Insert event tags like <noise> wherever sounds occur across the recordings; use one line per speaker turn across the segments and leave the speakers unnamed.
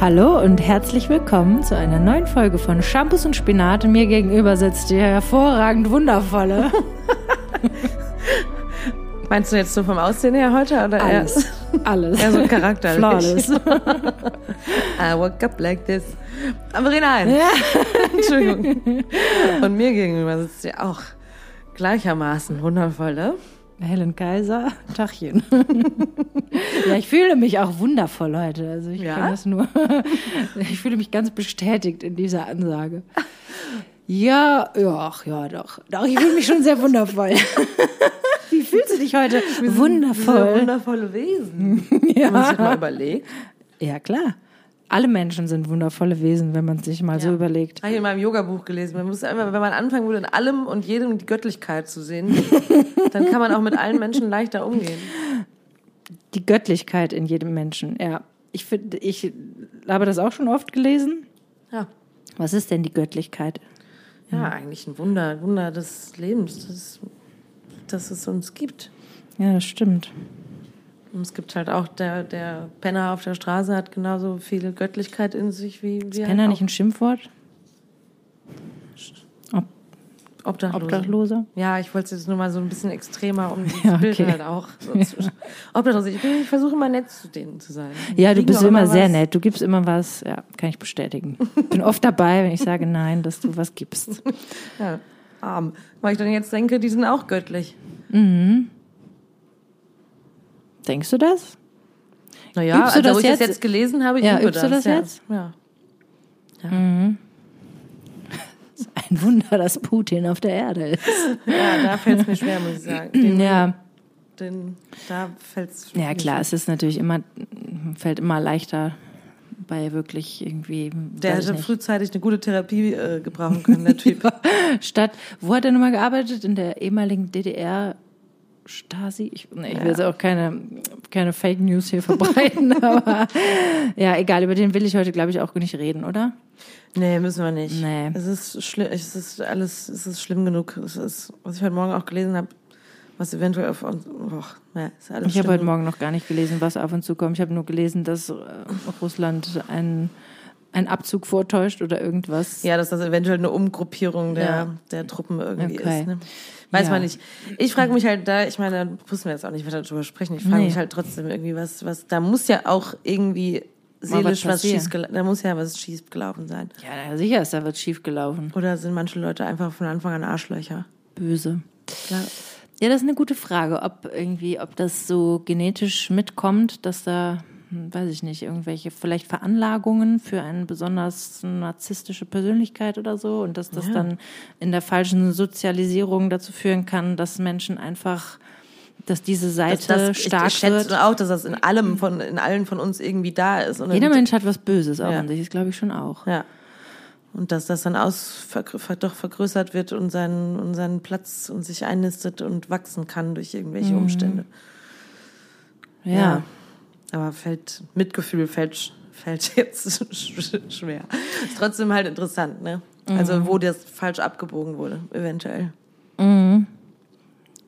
Hallo und herzlich willkommen zu einer neuen Folge von Shampoos und Spinat. Mir gegenüber sitzt die hervorragend wundervolle. <laughs>
Meinst du jetzt so vom Aussehen her heute oder
Alles.
eher?
Alles.
Eher so charakterlich.
Flawless. <laughs>
I woke up like this. Aber Rein.
Ja. <laughs>
Entschuldigung. Und mir gegenüber sitzt sie auch gleichermaßen wundervolle.
Helen Kaiser, <laughs> Tachchen. ja, ich fühle mich auch wundervoll heute. Also ich
Ja?
kann das nur. <laughs> ich fühle mich ganz bestätigt in dieser Ansage. Ja, ja, ja, doch. Doch, ich fühle mich schon sehr wundervoll. <laughs> Wie fühlst du dich heute? Wundervoll.
wundervolle Wesen. Wenn man sich mal überlegt.
Ja, klar. Alle Menschen sind wundervolle Wesen, wenn man sich mal so
Ja.
überlegt.
Habe ich in meinem Yoga-Buch gelesen. Man muss einfach, wenn man anfangen würde, in allem und jedem die Göttlichkeit zu sehen, <laughs> dann kann man auch mit allen Menschen leichter umgehen.
Die Göttlichkeit in jedem Menschen, ja. Ich finde, ich habe das auch schon oft gelesen.
Ja.
Was ist denn die Göttlichkeit?
Ja, eigentlich ein Wunder, Wunder des Lebens, dass, dass es uns gibt.
Ja, das stimmt.
Und es gibt halt auch, der, der Penner auf der Straße hat genauso viel Göttlichkeit in sich wie wir.
Penner
halt
nicht ein Schimpfwort? Ob,
Obdachlose.
Obdachlose?
Ja, ich wollte es jetzt nur mal so ein bisschen extremer, um dieses <laughs>
Ja,
Bild
okay.
halt auch so. Obdachlose. Ich, ich versuche immer nett zu denen zu sein.
Ja, du bist
auch
immer sehr nett. Du gibst immer was. Ja, kann ich bestätigen. Bin oft dabei, wenn ich sage nein, dass du was gibst. <laughs>
Ja, arm. Weil ich dann jetzt denke, die sind auch göttlich.
Denkst du das?
Naja,
Übst du
also,
das
wo ich das
jetzt?
jetzt gelesen habe, ich
Ja,
übe
übst du das
ja.
jetzt?
Ja. <laughs>
Ein Wunder, dass Putin auf der Erde ist.
ja, da fällt es mir schwer, muss ich sagen. Den, <laughs>
Ja,
den, da fällt es
ja klar, es ist natürlich immer, fällt immer leichter bei wirklich irgendwie.
Der hätte frühzeitig eine gute Therapie äh, gebrauchen können, der Typ. <laughs>
Stadt, wo hat er nochmal gearbeitet? In der ehemaligen DDR Stasi? Ich, nee, ich will jetzt auch keine, keine Fake News hier verbreiten, <laughs> aber ja, egal, über den will ich heute, glaube ich, auch nicht reden, oder?
Nee, müssen wir nicht.
Nee.
Es ist schlimm, es ist alles, es ist schlimm genug. Es ist, was ich heute Morgen auch gelesen habe, was eventuell auf uns, oh, nee, ist alles
Ich habe heute Morgen noch gar nicht gelesen, was auf uns zukommt. Ich habe nur gelesen, dass äh, Russland einen, einen Abzug vortäuscht oder irgendwas.
Ja, dass das eventuell eine Umgruppierung der,
Ja.
der Truppen irgendwie
Okay.
ist. Ne? Weiß
Ja.
man nicht. Ich frage mich halt da, ich meine, da müssen wir jetzt auch nicht weiter drüber sprechen. Ich frage
Nee.
mich halt trotzdem irgendwie, was, was, da muss ja auch irgendwie seelisch was,
passieren.
schief gelaufen, da muss ja was schief gelaufen sein.
Ja, sicher ist da was schief gelaufen.
Oder sind manche Leute einfach von Anfang an Arschlöcher?
Böse.
Ja.
Ja, das ist eine gute Frage, ob irgendwie, ob das so genetisch mitkommt, dass da, weiß ich nicht, irgendwelche vielleicht Veranlagungen für eine besonders narzisstische Persönlichkeit oder so und dass das
Ja.
dann in der falschen Sozialisierung dazu führen kann, dass Menschen einfach, dass diese Seite
Das, das,
stark
ich, ich schätze
wird.
auch, dass das in allem von, in allen von uns irgendwie da ist. Und
Jeder Mensch hat was Böses auch
Ja.
an sich, das glaube ich schon auch.
Ja. Und dass das dann aus, doch vergrößert wird und seinen, und seinen Platz und sich einnistet und wachsen kann durch irgendwelche
Mhm.
Umstände.
Ja.
Aber fällt, Mitgefühl fällt, fällt <laughs> jetzt sch- schwer. Ist trotzdem halt interessant, ne?
Mhm.
Also, wo das falsch abgebogen wurde, eventuell.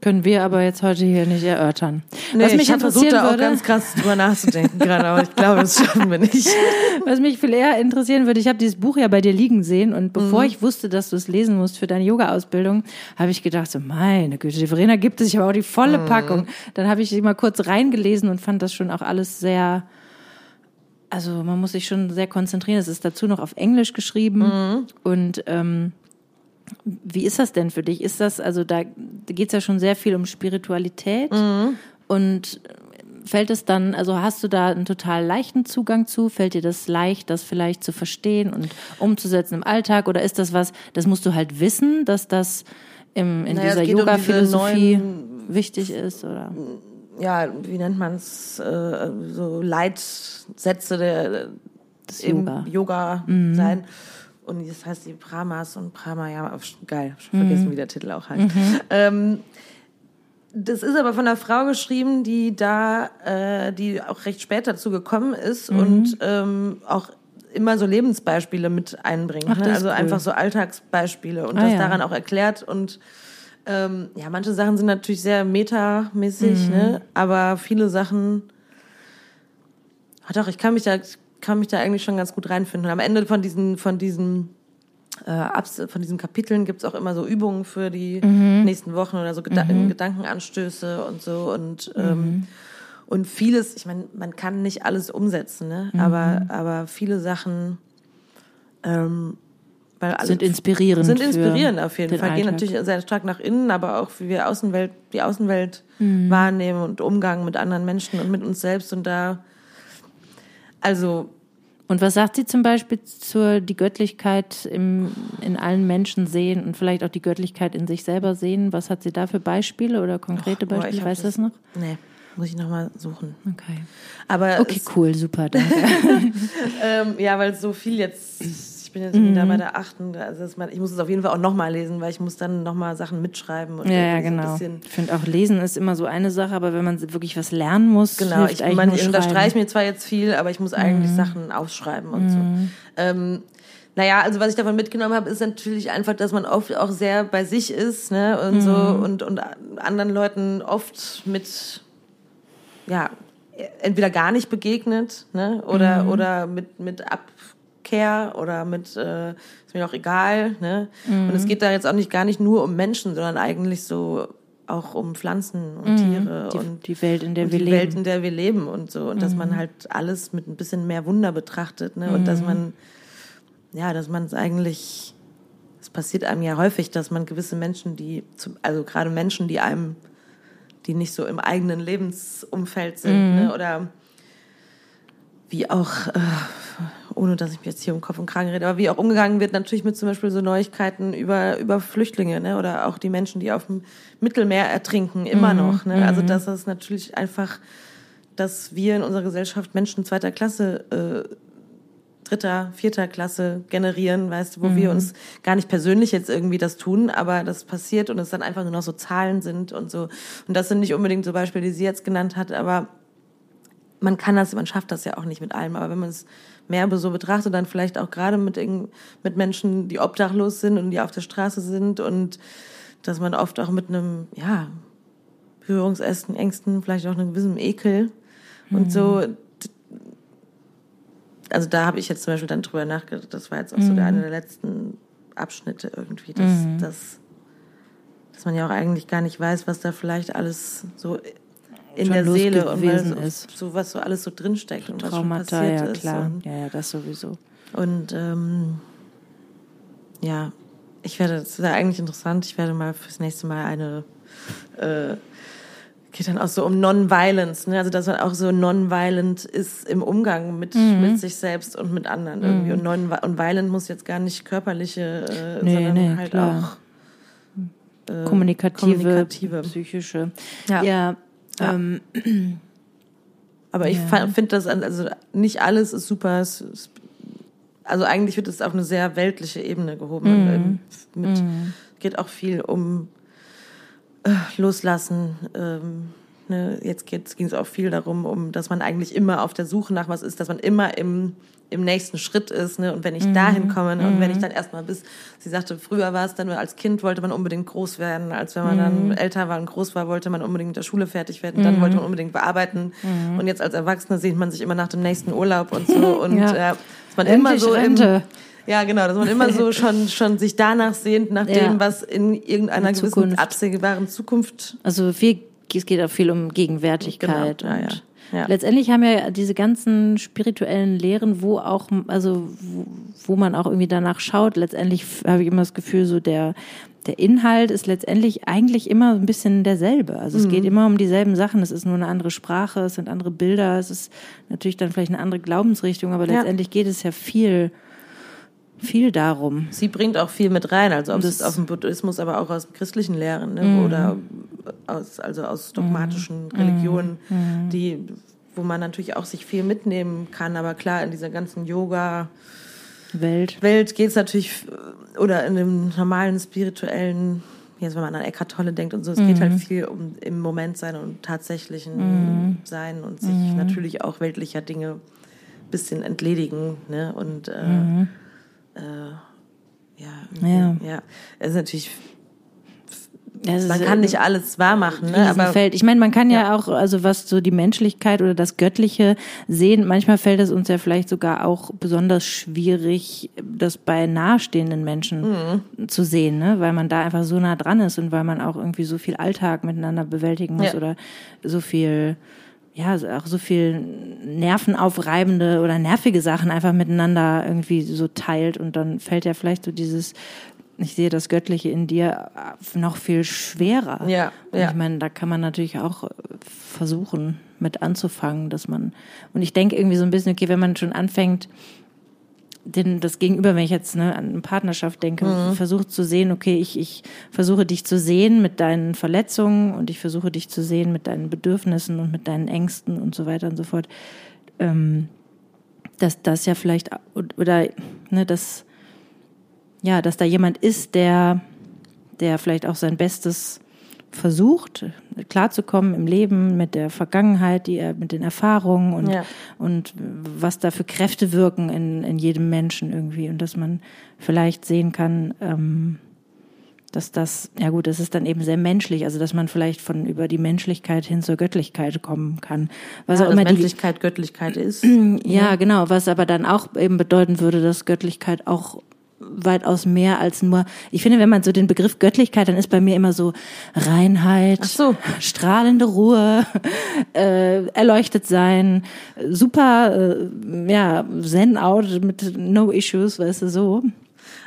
Können wir aber jetzt heute hier nicht erörtern.
Nee,
was mich
ich habe versucht, da auch
würde,
ganz krass drüber nachzudenken gerade, aber ich glaube, das schaffen wir nicht. <laughs>
Was mich viel eher interessieren würde, ich habe dieses Buch ja bei dir liegen sehen und bevor ich wusste, dass du es lesen musst für deine Yoga-Ausbildung, habe ich gedacht, so meine Güte, die Verena gibt es sich aber auch die volle Packung. Dann habe ich mal kurz reingelesen und fand das schon auch alles sehr, also man muss sich schon sehr konzentrieren. Es ist dazu noch auf Englisch geschrieben und ähm, wie ist das denn für dich? Ist das, also da, geht es ja schon sehr viel um Spiritualität und fällt es dann, also hast du da einen total leichten Zugang zu? Fällt dir das leicht, das vielleicht zu verstehen und umzusetzen im Alltag? Oder ist das was, das musst du halt wissen, dass das im, in
Naja, es
dieser
um
Yoga-Philosophie
neuen-
wichtig ist? Oder?
ja, wie nennt man es, äh, so Leitsätze der
Des Yoga.
Yoga sein. Und das heißt die Brahmas und Brahma, ja, geil, schon vergessen, wie der Titel auch heißt. Ähm, das ist aber von einer Frau geschrieben, die da, äh, die auch recht spät dazu gekommen ist und ähm, auch immer so Lebensbeispiele mit einbringt.
Ach,
ne? Also
cool.
einfach so Alltagsbeispiele und
Ah,
das
ja.
daran auch erklärt und ähm, ja, manche Sachen sind natürlich sehr metamäßig,
Mhm.
ne? aber viele Sachen, ah, doch, ich kann mich da kann mich da eigentlich schon ganz gut reinfinden. Und am Ende von diesen, von diesen äh, von diesen Kapiteln gibt's auch immer so Übungen für die mhm. nächsten Wochen oder so Geda mhm. Gedankenanstöße und so und ähm, mhm. und vieles, ich meine, man kann nicht alles umsetzen, ne? Mhm. Aber aber viele Sachen ähm,
sind inspirierend.
Sind inspirierend auf jeden Fall. Alltag. Gehen natürlich sehr stark nach innen, aber auch wie wir Außenwelt, die Außenwelt mhm. wahrnehmen und Umgang mit anderen Menschen und mit uns selbst und da, also.
Und was sagt sie zum Beispiel zur die Göttlichkeit im, in allen Menschen sehen und vielleicht auch die Göttlichkeit in sich selber sehen? Was hat sie da für Beispiele oder konkrete Och, Beispiele? Weißt du das noch?
Nee. Muss ich nochmal suchen.
Okay.
Aber
okay, cool, super, danke. <laughs>
ähm, ja, weil so viel jetzt ich bin jetzt mhm. da bei der achten. Also ich muss es auf jeden Fall auch nochmal lesen, weil ich muss dann nochmal Sachen mitschreiben. Und
ja, ja, genau. So ich finde auch Lesen ist immer so eine Sache, aber wenn man wirklich was lernen muss,
genau. Ich, man, ich unterstreiche mir zwar jetzt viel, aber ich muss eigentlich mhm. Sachen ausschreiben und mhm. so. Ähm, naja, also was ich davon mitgenommen habe, ist natürlich einfach, dass man oft auch sehr bei sich ist, ne, und so mhm. und und anderen Leuten oft mit ja entweder gar nicht begegnet, ne, oder mhm. oder mit mit ab Care oder mit, äh, ist mir auch egal. Ne? Mhm. Und es geht da jetzt auch nicht gar nicht nur um Menschen, sondern eigentlich so auch um Pflanzen und mhm. Tiere
die,
und
die Welt, in der wir
die
leben.
Welt, in der wir leben und so. Und mhm. dass man mhm. halt alles mit ein bisschen mehr Wunder betrachtet. Ne? Und dass mhm. man, ja, dass man es eigentlich, es passiert einem ja häufig, dass man gewisse Menschen, die, also gerade Menschen, die einem, die nicht so im eigenen Lebensumfeld sind, ne? Mhm. oder wie auch, äh, ohne dass ich mir jetzt hier um Kopf und Kragen rede, aber wie auch umgegangen wird natürlich mit zum Beispiel so Neuigkeiten über, über Flüchtlinge, ne, oder auch die Menschen, die auf dem Mittelmeer ertrinken, immer mhm. noch, ne, also mhm. das ist natürlich einfach, dass wir in unserer Gesellschaft Menschen zweiter Klasse, äh, dritter, vierter Klasse generieren, weißt du, wo mhm. wir uns gar nicht persönlich jetzt irgendwie das tun, aber das passiert und es dann einfach nur noch so Zahlen sind und so. Und das sind nicht unbedingt so Beispiele, die sie jetzt genannt hat, aber man kann das, man schafft das ja auch nicht mit allem, aber wenn man es mehr so betrachtet, dann vielleicht auch gerade mit, mit Menschen, die obdachlos sind und die auf der Straße sind und dass man oft auch mit einem, ja, Berührungsängsten, Ängsten, vielleicht auch einem gewissen Ekel mhm. und so. Also da habe ich jetzt zum Beispiel dann drüber nachgedacht, das war jetzt auch mhm. so der, eine der letzten Abschnitte irgendwie, dass, mhm. dass, dass man ja auch eigentlich gar nicht weiß, was da vielleicht alles so in der Seele und weil so, ist. so was so alles so drinsteckt und was Traumata, schon passiert
ja,
ist.
klar. ja, ja, das sowieso.
Und ähm, ja, ich werde, das ist ja eigentlich interessant, ich werde mal fürs nächste Mal eine äh, geht dann auch so um Non-Violence, ne? also dass man auch so non-violent ist im Umgang mit, mhm. mit sich selbst und mit anderen irgendwie. Mhm. Und, non und violent muss jetzt gar nicht körperliche, äh, nee, sondern nee, halt klar.
auch äh, kommunikative, kommunikative, psychische.
Ja. ja ja. Ähm, <clears throat> Aber ich ja. finde das, also nicht alles ist super. Also eigentlich wird es auf eine sehr weltliche Ebene gehoben. Mm. Mit, mm. Geht auch viel um äh, Loslassen. Ähm, ne? Jetzt ging es auch viel darum, um, dass man eigentlich immer auf der Suche nach was ist, dass man immer im im nächsten Schritt ist, ne? Und wenn ich mhm. dahin komme ne? und wenn ich mhm. dann erstmal bis, sie sagte, früher war es dann, als Kind wollte man unbedingt groß werden, als wenn man mhm. dann älter war und groß war, wollte man unbedingt mit der Schule fertig werden, dann wollte man mhm. unbedingt bearbeiten. Mhm. Und jetzt als Erwachsene sehnt man sich immer nach dem nächsten Urlaub und so <laughs> und ja. äh, dass man Endlich immer so Rente. Im, ja, genau, dass man immer so <laughs> schon, schon sich danach sehnt, nach ja. dem, was in irgendeiner in gewissen absehbaren Zukunft.
Also viel, es geht auch viel um Gegenwärtigkeit. Genau. Ja, ja. Ja. Letztendlich haben ja diese ganzen spirituellen Lehren, wo auch, also wo, wo man auch irgendwie danach schaut, letztendlich habe ich immer das Gefühl, so der, der Inhalt ist letztendlich eigentlich immer ein bisschen derselbe. Also es mhm. geht immer um dieselben Sachen. Es ist nur eine andere Sprache, es sind andere Bilder, es ist natürlich dann vielleicht eine andere Glaubensrichtung, aber letztendlich ja. geht es ja viel viel darum.
Sie bringt auch viel mit rein, also ob es aus dem Buddhismus, aber auch aus christlichen Lehren ne? Mhm. oder aus, also aus dogmatischen mhm. Religionen, mhm. die, wo man natürlich auch sich viel mitnehmen kann. Aber klar, in dieser ganzen Yoga
Welt,
Welt geht es natürlich, oder in dem normalen spirituellen, jetzt wenn man an Eckhart Tolle denkt und so, es mhm. geht halt viel um im Moment sein und tatsächlichen mhm. Sein und sich mhm. natürlich auch weltlicher Dinge bisschen entledigen. Ne? Und äh, mhm. äh, ja,
ja.
ja, es ist natürlich
Das
man kann
äh,
nicht alles wahr machen, ne? aber
Riesenfeld. Ich meine, man kann ja. auch, also was so die Menschlichkeit oder das Göttliche sehen, manchmal fällt es uns ja vielleicht sogar auch besonders schwierig, das bei nahestehenden Menschen
Mhm.
zu sehen, ne? weil man da einfach so nah dran ist und weil man auch irgendwie so viel Alltag miteinander bewältigen muss
Ja.
oder so viel ja, auch so viel nervenaufreibende oder nervige Sachen einfach miteinander irgendwie so teilt und dann fällt ja vielleicht so dieses, ich sehe das Göttliche in dir äh, noch viel schwerer.
Ja,
Und
ja.
ich meine, da kann man natürlich auch äh, versuchen, mit anzufangen, dass man, und ich denke irgendwie so ein bisschen, okay, wenn man schon anfängt, den, das Gegenüber, wenn ich jetzt ne, an eine Partnerschaft denke,
Mhm.
versucht zu sehen, okay, ich, ich versuche dich zu sehen mit deinen Verletzungen und ich versuche dich zu sehen mit deinen Bedürfnissen und mit deinen Ängsten und so weiter und so fort. Ähm, dass das ja vielleicht oder ne, dass ja, dass da jemand ist, der der vielleicht auch sein Bestes versucht, klarzukommen im Leben mit der Vergangenheit, die er mit den Erfahrungen und
Ja.
und was da für Kräfte wirken in, in jedem Menschen irgendwie und dass man vielleicht sehen kann, ähm, dass das, ja gut, das ist dann eben sehr menschlich, also dass man vielleicht von über die Menschlichkeit hin zur Göttlichkeit kommen kann. Was
ja,
auch
dass
immer die,
Menschlichkeit Göttlichkeit ist. <clears throat>
ja, genau, was aber dann auch eben bedeuten würde, dass Göttlichkeit auch weitaus mehr als nur, ich finde, wenn man so den Begriff Göttlichkeit, dann ist bei mir immer so Reinheit,
so.
strahlende Ruhe, <laughs> äh, erleuchtet sein, super, äh, ja, Zen out mit no issues, weißt du, so.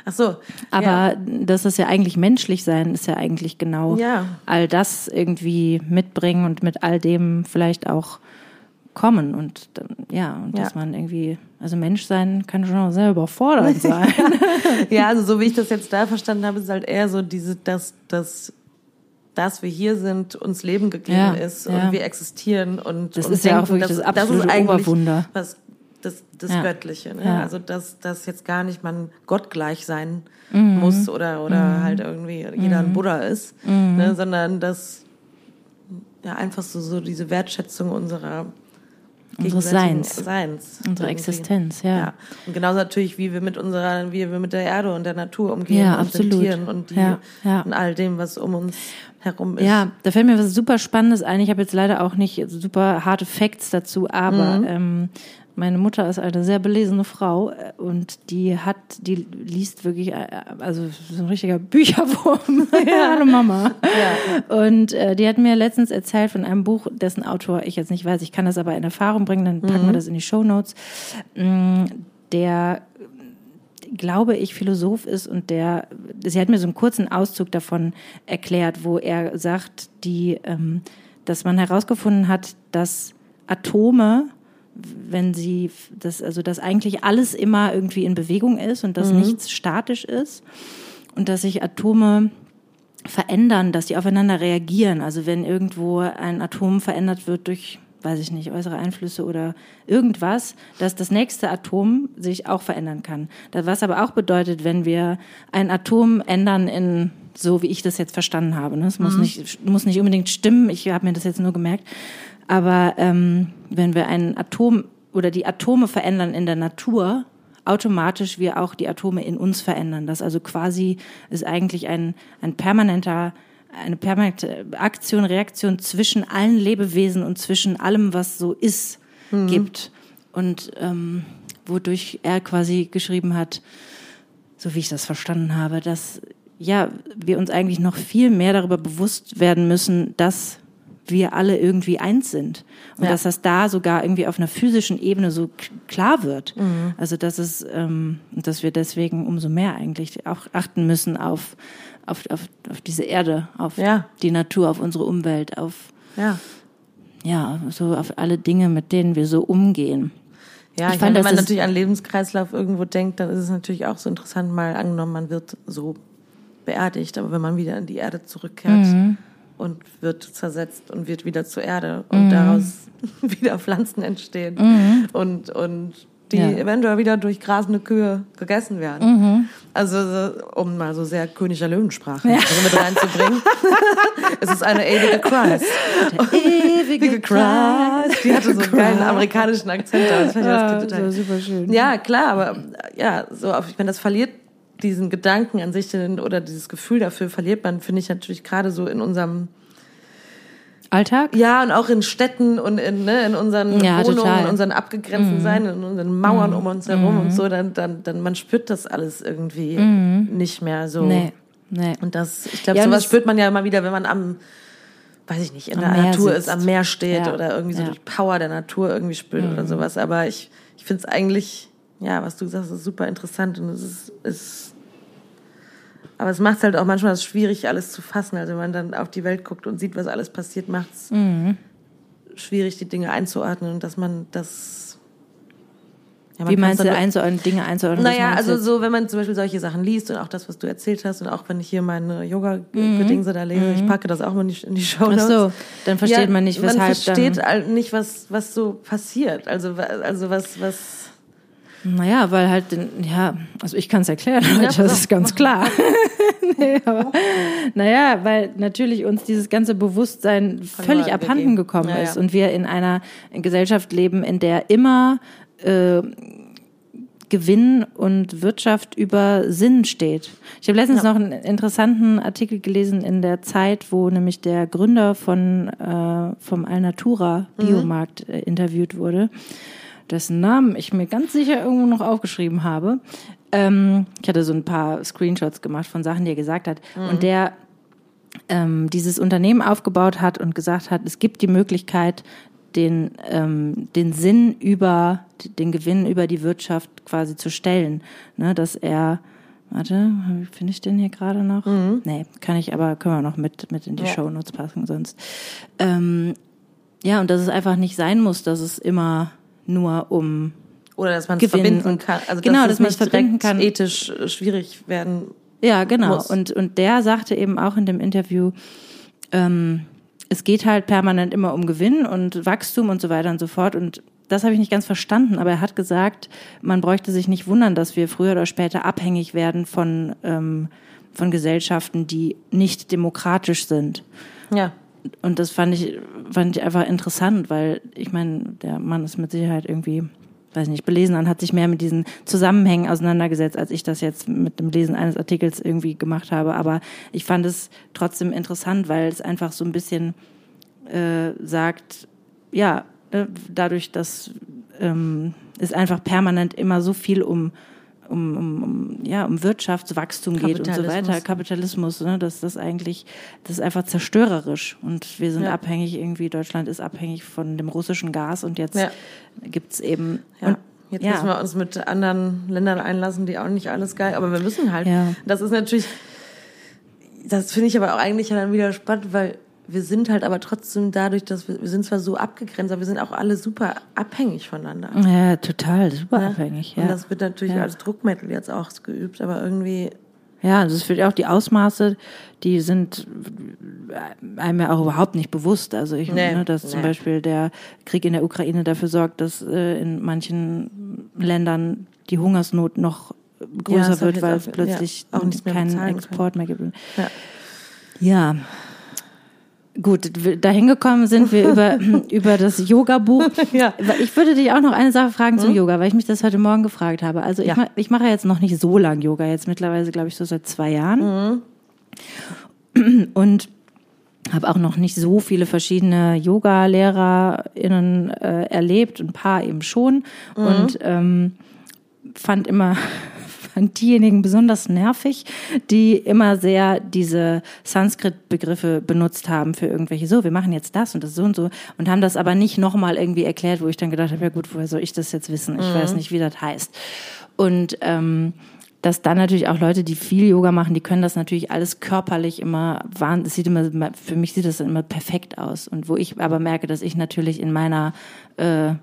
Ach so.
Aber
ja.
dass das ja eigentlich menschlich sein, ist ja eigentlich genau
Ja.
all das irgendwie mitbringen und mit all dem vielleicht auch kommen und ja, und dass
Ja.
man irgendwie, also Mensch sein kann schon auch sehr überfordernd sein. <laughs>
Ja, also so wie ich das jetzt da verstanden habe, ist halt eher so diese, dass, dass, dass wir hier sind, uns Leben gegeben
Ja,
ist
ja.
und wir existieren und
Das
und
ist ja auch wirklich das absolute Oberwunder.
was das, das
Ja.
Göttliche. Ne?
Ja.
Also dass, dass jetzt gar nicht man Gott gleich sein
Mhm.
muss oder oder halt irgendwie jeder ein Buddha ist,
Mhm.
ne? sondern dass ja einfach so so diese Wertschätzung unserer
Unseres Seins.
Seins
Unsere. Existenz, ja.
Ja. Und genauso natürlich, wie wir mit unserer, wie wir mit der Erde und der Natur umgehen
Ja,
und
absolut.
den Tieren und die
Ja, ja.
und all dem, was um uns herum ist.
Ja, da fällt mir was super Spannendes ein. Ich habe jetzt leider auch nicht super harte Facts dazu, aber
Mhm.
ähm, meine Mutter ist eine sehr belesene Frau äh, und die hat, die liest wirklich, äh, also so ein richtiger Bücherwurm. <laughs> ja, <laughs> hallo Mama. Und äh, die hat mir letztens erzählt von einem Buch, dessen Autor ich jetzt nicht weiß. Ich kann das aber in Erfahrung bringen, dann packen wir das in die Show Notes. Der glaube ich, Philosoph ist und der, sie hat mir so einen kurzen Auszug davon erklärt, wo er sagt, die, ähm, dass man herausgefunden hat, dass Atome, wenn sie, dass, also dass eigentlich alles immer irgendwie in Bewegung ist und dass nichts statisch ist und dass sich Atome verändern, dass die aufeinander reagieren. Also wenn irgendwo ein Atom verändert wird durch, weiß ich nicht, äußere Einflüsse oder irgendwas, dass das nächste Atom sich auch verändern kann. Das, was aber auch bedeutet, wenn wir ein Atom ändern in so, wie ich das jetzt verstanden habe. Ne? Es muss, nicht, muss nicht unbedingt stimmen, ich habe mir das jetzt nur gemerkt. Aber ähm, wenn wir ein Atom oder die Atome verändern in der Natur, automatisch wir auch die Atome in uns verändern. Das also quasi ist eigentlich ein, ein permanenter, eine permanente Aktion, Reaktion zwischen allen Lebewesen und zwischen allem, was so ist, gibt. Und ähm, wodurch er quasi geschrieben hat, so wie ich das verstanden habe, dass ja, wir uns eigentlich noch viel mehr darüber bewusst werden müssen, dass wir alle irgendwie eins sind. Und
Ja.
dass das da sogar irgendwie auf einer physischen Ebene so klar wird. Also dass es, ähm, dass wir deswegen umso mehr eigentlich auch achten müssen auf, auf, auf, auf diese Erde, auf
Ja.
die Natur, auf unsere Umwelt, auf
Ja.
ja, so auf alle Dinge, mit denen wir so umgehen.
Ja,
Ich
ich,
fand,
meine, wenn man natürlich an Lebenskreislauf irgendwo denkt, dann ist es natürlich auch so interessant, mal angenommen, man wird so beerdigt, aber wenn man wieder in die Erde zurückkehrt
Mhm.
Und wird zersetzt und wird wieder zur Erde
Mhm.
und daraus <laughs> wieder Pflanzen entstehen und, und die
Ja.
eventuell wieder durch grasende Kühe gegessen werden. Also, so, um mal so sehr Königer Löwensprache also mit reinzubringen. <laughs> es ist eine ewige Christ.
Ewige
Christ. Die hatte so einen geilen amerikanischen Akzent da. Das fand ich
Ja,
das total.
super schön.
Ja, klar, aber ja, so ich meine, das verliert diesen Gedanken an sich oder dieses Gefühl dafür verliert man, finde ich natürlich gerade so in unserem
Alltag?
Ja, und auch in Städten und in, ne, in unseren ja, Wohnungen, total. in unseren abgegrenzten mhm. Sein, in unseren Mauern mhm. um uns herum mhm. und so, dann, dann, dann man spürt das alles irgendwie mhm. nicht mehr so. Nee. Nee. Und das, ich glaube, ja, sowas spürt man ja immer wieder, wenn man am, weiß ich nicht, in der Natur sitzt. ist, am Meer steht ja. oder irgendwie so durch Power der Natur irgendwie spürt oder mhm. sowas. Aber ich, ich finde es eigentlich, ja, was du sagst, ist super interessant und es ist, ist aber es macht es halt auch manchmal schwierig, alles zu fassen. Also wenn man dann auf die Welt guckt und sieht, was alles passiert, macht es mhm. schwierig, die Dinge einzuordnen und dass man das.
Ja, Wie meinst du einzuordnen, Dinge einzuordnen?
Naja, also so, wenn man zum Beispiel solche Sachen liest und auch das, was du erzählt hast und auch wenn ich hier meine Yoga-Gedingse mhm. da lese, mhm. ich packe das auch mal in die, in die Show Ach so,
dann versteht ja, man nicht, weshalb Man
versteht dann nicht, was, was so passiert. Also, also was, was
naja, weil halt, ja, also ich kann es erklären, ja, das ist ganz klar. <laughs> nee, aber, naja, weil natürlich uns dieses ganze Bewusstsein völlig abhanden gekommen ja, ist ja. und wir in einer Gesellschaft leben, in der immer äh, Gewinn und Wirtschaft über Sinn steht. Ich habe letztens noch einen interessanten Artikel gelesen in der Zeit, wo nämlich der Gründer von äh, vom Alnatura mhm. Biomarkt mhm. interviewt wurde dessen Namen ich mir ganz sicher irgendwo noch aufgeschrieben habe. Ähm, ich hatte so ein paar Screenshots gemacht von Sachen, die er gesagt hat. Mhm. Und der ähm, dieses Unternehmen aufgebaut hat und gesagt hat, es gibt die Möglichkeit, den, ähm, den Sinn über den Gewinn über die Wirtschaft quasi zu stellen. Ne, dass er, warte, finde ich den hier gerade noch? Mhm. Nee, kann ich aber, können wir noch mit, mit in die ja. Show Notes passen sonst. Ähm, ja, und dass es einfach nicht sein muss, dass es immer nur um
oder dass man es verbinden kann. Also
genau,
dass,
dass man es verbinden kann.
ethisch schwierig werden.
Ja, genau. Muss. Und und der sagte eben auch in dem Interview, ähm, es geht halt permanent immer um Gewinn und Wachstum und so weiter und so fort. Und das habe ich nicht ganz verstanden, aber er hat gesagt, man bräuchte sich nicht wundern, dass wir früher oder später abhängig werden von ähm, von Gesellschaften, die nicht demokratisch sind.
Ja
und das fand ich, fand ich einfach interessant, weil ich meine, der Mann ist mit Sicherheit irgendwie, weiß nicht, belesen und hat sich mehr mit diesen Zusammenhängen auseinandergesetzt, als ich das jetzt mit dem Lesen eines Artikels irgendwie gemacht habe. Aber ich fand es trotzdem interessant, weil es einfach so ein bisschen äh, sagt, ja, äh, dadurch, dass ähm, es einfach permanent immer so viel um um, um, um, ja, um Wirtschaftswachstum geht und so weiter, Kapitalismus, ne, dass das eigentlich, das ist einfach zerstörerisch und wir sind ja. abhängig irgendwie, Deutschland ist abhängig von dem russischen Gas und jetzt ja. gibt's eben,
ja. Und, Jetzt ja. müssen wir uns mit anderen Ländern einlassen, die auch nicht alles geil, aber wir müssen halt. Ja. Das ist natürlich, das finde ich aber auch eigentlich dann wieder spannend, weil wir sind halt aber trotzdem dadurch, dass wir, wir sind zwar so abgegrenzt, aber wir sind auch alle super abhängig voneinander.
Ja, total, super ja? abhängig. Ja.
Und das wird natürlich ja. als Druckmittel jetzt auch geübt, aber irgendwie.
Ja, also es wird auch die Ausmaße, die sind einem ja auch überhaupt nicht bewusst. Also ich, nee, ne, dass nee. zum Beispiel der Krieg in der Ukraine dafür sorgt, dass äh, in manchen Ländern die Hungersnot noch größer ja, wird, weil es plötzlich ja, keinen Export können. mehr gibt. Ja. ja. Gut, dahin gekommen sind wir über, <laughs> über das Yoga-Buch. <laughs> Ja. Ich würde dich auch noch eine Sache fragen zum mhm. Yoga, weil ich mich das heute Morgen gefragt habe. Also ich, ja. mach, ich mache jetzt noch nicht so lang Yoga, jetzt mittlerweile glaube ich so seit zwei Jahren. Mhm. Und habe auch noch nicht so viele verschiedene Yoga-LehrerInnen äh, erlebt, ein paar eben schon. Mhm. Und ähm, fand immer fand diejenigen besonders nervig, die immer sehr diese Sanskrit-Begriffe benutzt haben für irgendwelche, so, wir machen jetzt das und das so und so und haben das aber nicht nochmal irgendwie erklärt, wo ich dann gedacht habe, ja gut, woher soll ich das jetzt wissen? Ich mhm. weiß nicht, wie das heißt. Und ähm, dass dann natürlich auch Leute, die viel Yoga machen, die können das natürlich alles körperlich immer, es sieht immer, für mich sieht das immer perfekt aus. Und wo ich aber merke, dass ich natürlich in meiner äh,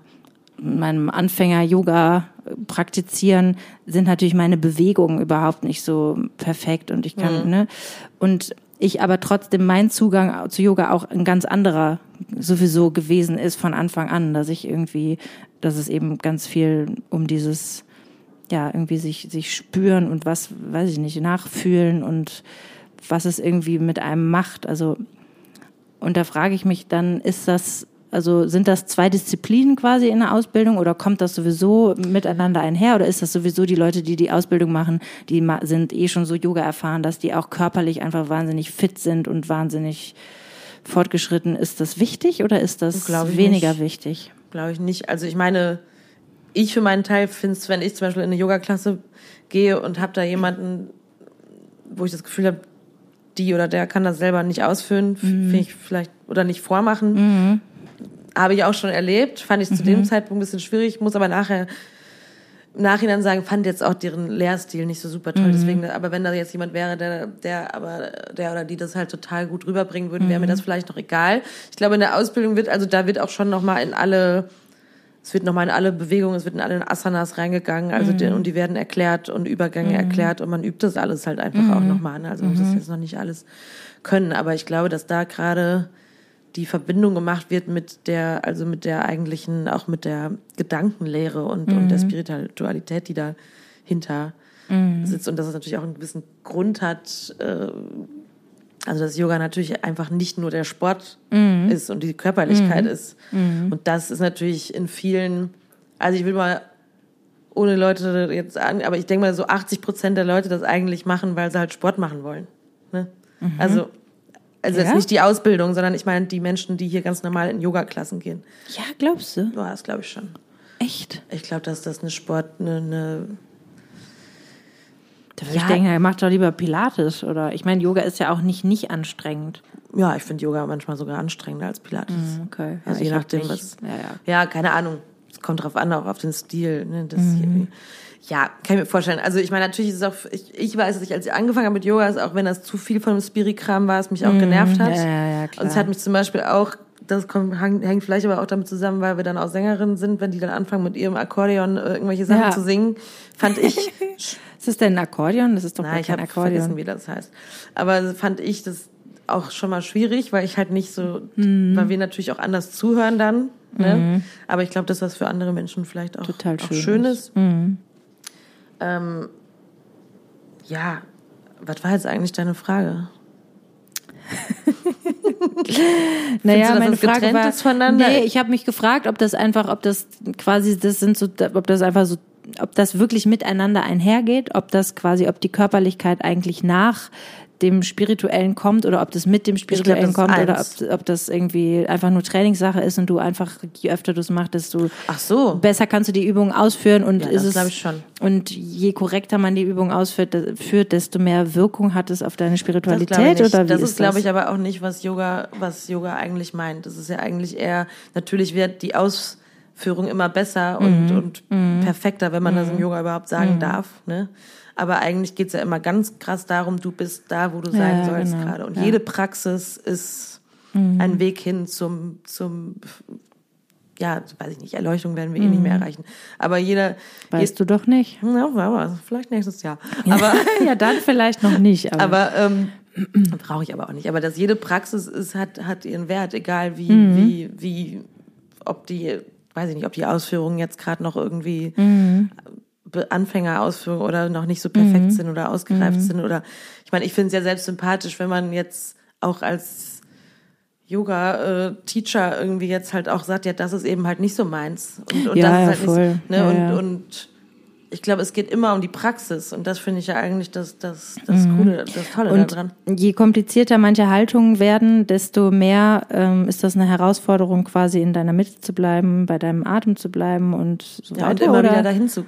meinem Anfänger-Yoga praktizieren, sind natürlich meine Bewegungen überhaupt nicht so perfekt und ich kann, mhm. ne? Und ich aber trotzdem mein Zugang zu Yoga auch ein ganz anderer sowieso gewesen ist von Anfang an, dass ich irgendwie, dass es eben ganz viel um dieses, ja, irgendwie sich, sich spüren und was, weiß ich nicht, nachfühlen und was es irgendwie mit einem macht. Also, und da frage ich mich dann, ist das Also sind das zwei Disziplinen quasi in der Ausbildung oder kommt das sowieso miteinander einher oder ist das sowieso die Leute, die die Ausbildung machen, die sind eh schon so Yoga erfahren, dass die auch körperlich einfach wahnsinnig fit sind und wahnsinnig fortgeschritten. Ist das wichtig oder ist das weniger
nicht.
wichtig?
Glaube ich nicht. Also ich meine, ich für meinen Teil finde es, wenn ich zum Beispiel in eine Yoga-Klasse gehe und habe da jemanden, wo ich das Gefühl habe, die oder der kann das selber nicht ausführen, mhm. finde ich vielleicht oder nicht vormachen. Mhm. Habe ich auch schon erlebt, fand ich mhm. zu dem Zeitpunkt ein bisschen schwierig, muss aber nachher im Nachhinein sagen, fand jetzt auch deren Lehrstil nicht so super toll. Mhm. Deswegen, aber wenn da jetzt jemand wäre, der, der aber der oder die das halt total gut rüberbringen würden, wäre mir mhm. das vielleicht noch egal. Ich glaube, in der Ausbildung wird, also da wird auch schon nochmal in alle es wird nochmal in alle Bewegungen, es wird in alle Asanas reingegangen, also mhm. die, und die werden erklärt und Übergänge mhm. erklärt und man übt das alles halt einfach mhm. auch nochmal an. Also man muss das mhm. jetzt noch nicht alles können, aber ich glaube, dass da gerade die Verbindung gemacht wird mit der, also mit der eigentlichen, auch mit der Gedankenlehre und, und der mhm. Spiritualität, die dahinter mhm. sitzt und dass es natürlich auch einen gewissen Grund hat, äh, also dass Yoga natürlich einfach nicht nur der Sport mhm. ist und die Körperlichkeit mhm. ist. Mhm. Und das ist natürlich in vielen, also ich will mal ohne Leute jetzt sagen, aber ich denke mal so 80 Prozent der Leute das eigentlich machen, weil sie halt Sport machen wollen. Ne? Mhm. Also also ja? jetzt nicht die Ausbildung, sondern ich meine die Menschen, die hier ganz normal in Yoga-Klassen gehen.
Ja, glaubst du?
Ja, das glaube ich schon.
Echt?
Ich glaube, dass das eine Sport, eine, eine
ja. ich denken, er macht doch lieber Pilates oder ich meine, Yoga ist ja auch nicht nicht anstrengend.
Ja, ich finde Yoga manchmal sogar anstrengender als Pilates.
Mm, okay.
Also ja, je nachdem, was. Ja, ja. ja, keine Ahnung. Es kommt drauf an, auch auf den Stil. Ne? Das mhm. Ja, kann ich mir vorstellen. Also ich meine, natürlich ist es auch, ich, ich weiß, dass ich, als ich angefangen habe mit Yoga, ist auch wenn das zu viel von dem Spiri-Kram war, es mich auch mhm. genervt hat.
Ja, ja, ja, klar.
Und es hat mich zum Beispiel auch das kommt, hängt vielleicht aber auch damit zusammen, weil wir dann auch Sängerinnen sind, wenn die dann anfangen mit ihrem Akkordeon äh, irgendwelche Sachen ja. zu singen, fand ich. <laughs>
ist das denn ein Akkordeon? Das ist doch
Nein, ich habe vergessen, wie das heißt. Aber fand ich das auch schon mal schwierig, weil ich halt nicht so, mhm. weil wir natürlich auch anders zuhören dann. Ne? Mhm. Aber ich glaube, dass das für andere Menschen vielleicht auch,
Total
schön, auch schön ist. Mhm. Ähm, ja, was war jetzt eigentlich deine Frage? <laughs>
naja, meine Frage war, voneinander? nee, ich habe mich gefragt, ob das einfach, ob das quasi, das sind so, ob das einfach so, ob das wirklich miteinander einhergeht, ob das quasi, ob die Körperlichkeit eigentlich nach dem Spirituellen kommt oder ob das mit dem Spirituellen glaub, kommt oder ob, ob das irgendwie einfach nur Trainingssache ist und du einfach, je öfter du es machst, desto
Ach so.
besser kannst du die Übung ausführen und
ja,
ist
es, ich schon.
und je korrekter man die Übung ausführt, führt, desto mehr Wirkung hat es auf deine Spiritualität
das
oder wie
Das ist,
ist
glaube ich, aber auch nicht, was Yoga, was Yoga eigentlich meint. Das ist ja eigentlich eher, natürlich wird die Ausführung immer besser und, mhm. und mhm. perfekter, wenn man mhm. das im Yoga überhaupt sagen mhm. darf, ne? Aber eigentlich geht's ja immer ganz krass darum, du bist da, wo du sein ja, sollst genau. gerade. Und ja. jede Praxis ist mhm. ein Weg hin zum, zum, ja, weiß ich nicht, Erleuchtung werden wir mhm. eh nicht mehr mhm. erreichen. Aber jeder.
Weißt je, du doch nicht.
Ja, aber vielleicht nächstes Jahr. Aber, <laughs>
ja, dann vielleicht noch nicht.
Aber, aber ähm, <clears throat> brauche ich aber auch nicht. Aber dass jede Praxis ist, hat, hat ihren Wert, egal wie, mhm. wie, wie, ob die, weiß ich nicht, ob die Ausführungen jetzt gerade noch irgendwie mhm. Anfängerausführung oder noch nicht so perfekt mhm. sind oder ausgereift mhm. sind oder ich meine, ich finde es ja selbst sympathisch, wenn man jetzt auch als Yoga-Teacher irgendwie jetzt halt auch sagt, ja, das ist eben halt nicht so meins.
Und, und ja, das ist halt voll.
nicht so, ne? Ja, und, ja. und ich glaube, es geht immer um die Praxis und das finde ich ja eigentlich das, das, das mhm. Coole, das Tolle und daran.
Je komplizierter manche Haltungen werden, desto mehr ähm, ist das eine Herausforderung, quasi in deiner Mitte zu bleiben, bei deinem Atem zu bleiben und so
ja, weiter. Und immer oder? wieder dahin zu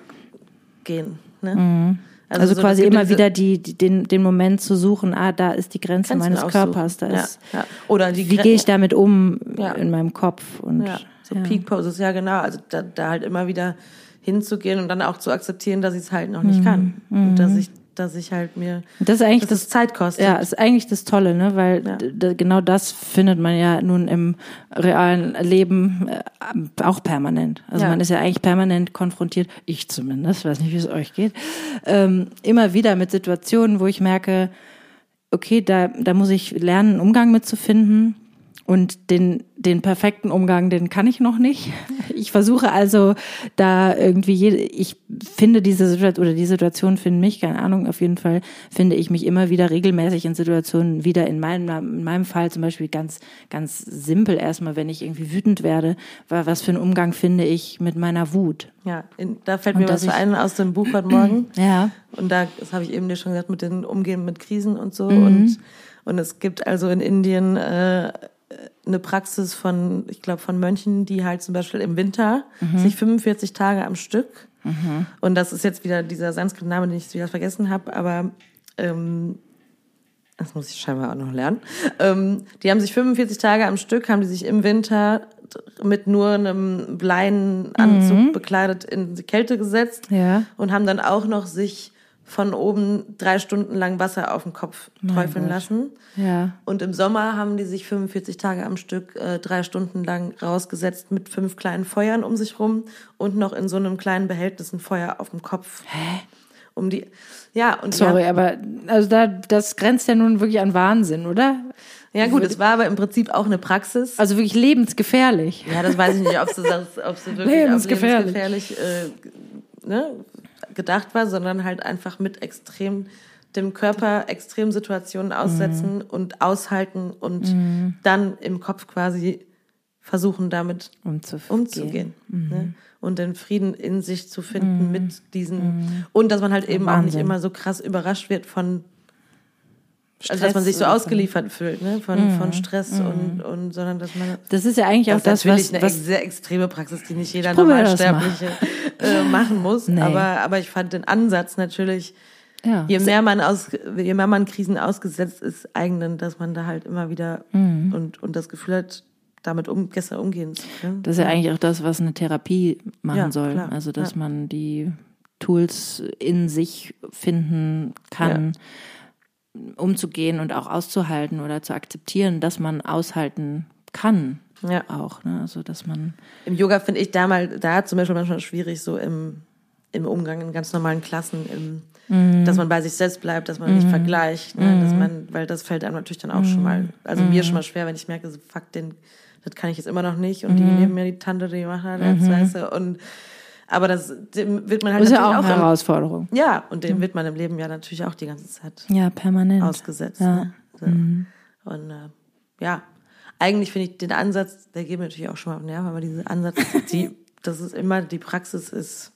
gehen. Ne?
Mhm. Also, also so, quasi immer wieder die, die, den, den Moment zu suchen, ah, da ist die Grenze meines Körpers, da ist,
ja, ja. Oder die
wie gehe ich damit um ja. in meinem Kopf und
ja. so Peak Poses, ja genau, also da, da halt immer wieder hinzugehen und dann auch zu akzeptieren, dass ich es halt noch nicht mhm. kann und dass mhm. ich dass ich halt mir
das ist eigentlich das,
Zeit kostet.
Ja, ist eigentlich das Tolle, ne, weil ja. genau das findet man ja nun im realen Leben äh, auch permanent. Also ja. man ist ja eigentlich permanent konfrontiert, ich zumindest, weiß nicht, wie es euch geht, ähm, immer wieder mit Situationen, wo ich merke, okay, da da muss ich lernen, einen Umgang mitzufinden Und den, den perfekten Umgang, den kann ich noch nicht. Ich versuche also da irgendwie jede, ich finde diese Situation oder die Situation finde mich, keine Ahnung, auf jeden Fall finde ich mich immer wieder regelmäßig in Situationen wieder in meinem, in meinem Fall zum Beispiel ganz, ganz simpel erstmal, wenn ich irgendwie wütend werde, was für einen Umgang finde ich mit meiner Wut.
Ja, in, da fällt mir was ein aus dem Buch heute Morgen. <clears throat>
Ja.
Und da, das habe ich eben dir schon gesagt, mit den Umgehen mit Krisen und so. Mhm. Und, und es gibt also in Indien äh, eine Praxis von, ich glaube, von Mönchen, die halt zum Beispiel im Winter mhm. sich 45 Tage am Stück, mhm. und das ist jetzt wieder dieser Sanskrit-Name, den ich wieder vergessen habe, aber ähm, das muss ich scheinbar auch noch lernen. Ähm, die haben sich 45 Tage am Stück, haben die sich im Winter mit nur einem Leinenanzug mhm. bekleidet in die Kälte gesetzt
ja.
und haben dann auch noch sich von oben drei Stunden lang Wasser auf den Kopf träufeln lassen.
Ja.
Und im Sommer haben die sich 45 Tage am Stück äh, drei Stunden lang rausgesetzt mit fünf kleinen Feuern um sich rum und noch in so einem kleinen Behältnis ein Feuer auf dem Kopf.
Hä?
Um die, ja, und
Sorry, ja, aber also da, das grenzt ja nun wirklich an Wahnsinn, oder?
Ja gut, es war aber im Prinzip auch eine Praxis.
Also wirklich lebensgefährlich.
Ja, das weiß ich nicht, ob es, ob es wirklich <laughs> lebensgefährlich, lebensgefährlich äh, ne, gedacht war, sondern halt einfach mit extrem dem Körper Extremsituationen aussetzen mhm. und aushalten und mhm. dann im Kopf quasi versuchen, damit umzugehen. umzugehen mhm. ne? Und den Frieden in sich zu finden mhm. mit diesen. Mhm. Und dass man halt eben auch nicht immer so krass überrascht wird von Stress also dass man sich so ausgeliefert fühlt, ne? Von, mhm. von Stress mhm. und, und sondern dass man.
Das ist ja eigentlich auch das,
was, eine was sehr extreme Praxis, die nicht jeder Normalsterbliche äh, <laughs> machen muss. Nee. Aber, aber ich fand den Ansatz natürlich, ja. je mehr man aus, je mehr man Krisen ausgesetzt ist, eigenen, dass man da halt immer wieder mhm. und, und das Gefühl hat, damit um, besser umgehen zu können.
Das ist ja eigentlich auch das, was eine Therapie machen ja, soll. Klar. Also, dass ja. man die Tools in sich finden kann umzugehen und auch auszuhalten oder zu akzeptieren, dass man aushalten kann. Ja. Auch, ne? Also, dass man.
Im Yoga finde ich da mal, da zum Beispiel manchmal schwierig, so im, im Umgang in ganz normalen Klassen, im, mhm. dass man bei sich selbst bleibt, dass man mhm. nicht vergleicht, ne? dass mhm. man, weil das fällt einem natürlich dann auch schon mal, also mir mhm. schon mal schwer, wenn ich merke, so, fuck, den, das kann ich jetzt immer noch nicht und die mhm. neben mir, die Tante, die macht halt jetzt, weißt du, und aber das dem wird man halt
das
ist ja
auch eine Herausforderung.
Ja, und dem wird man im Leben ja natürlich auch die ganze Zeit
ja, permanent.
ausgesetzt.
Ja.
Ne? So. Mhm. Und äh, ja, eigentlich finde ich den Ansatz, der geht mir natürlich auch schon mal auf den Nerv, aber dieser Ansatz, <laughs> die, dass es immer die Praxis ist,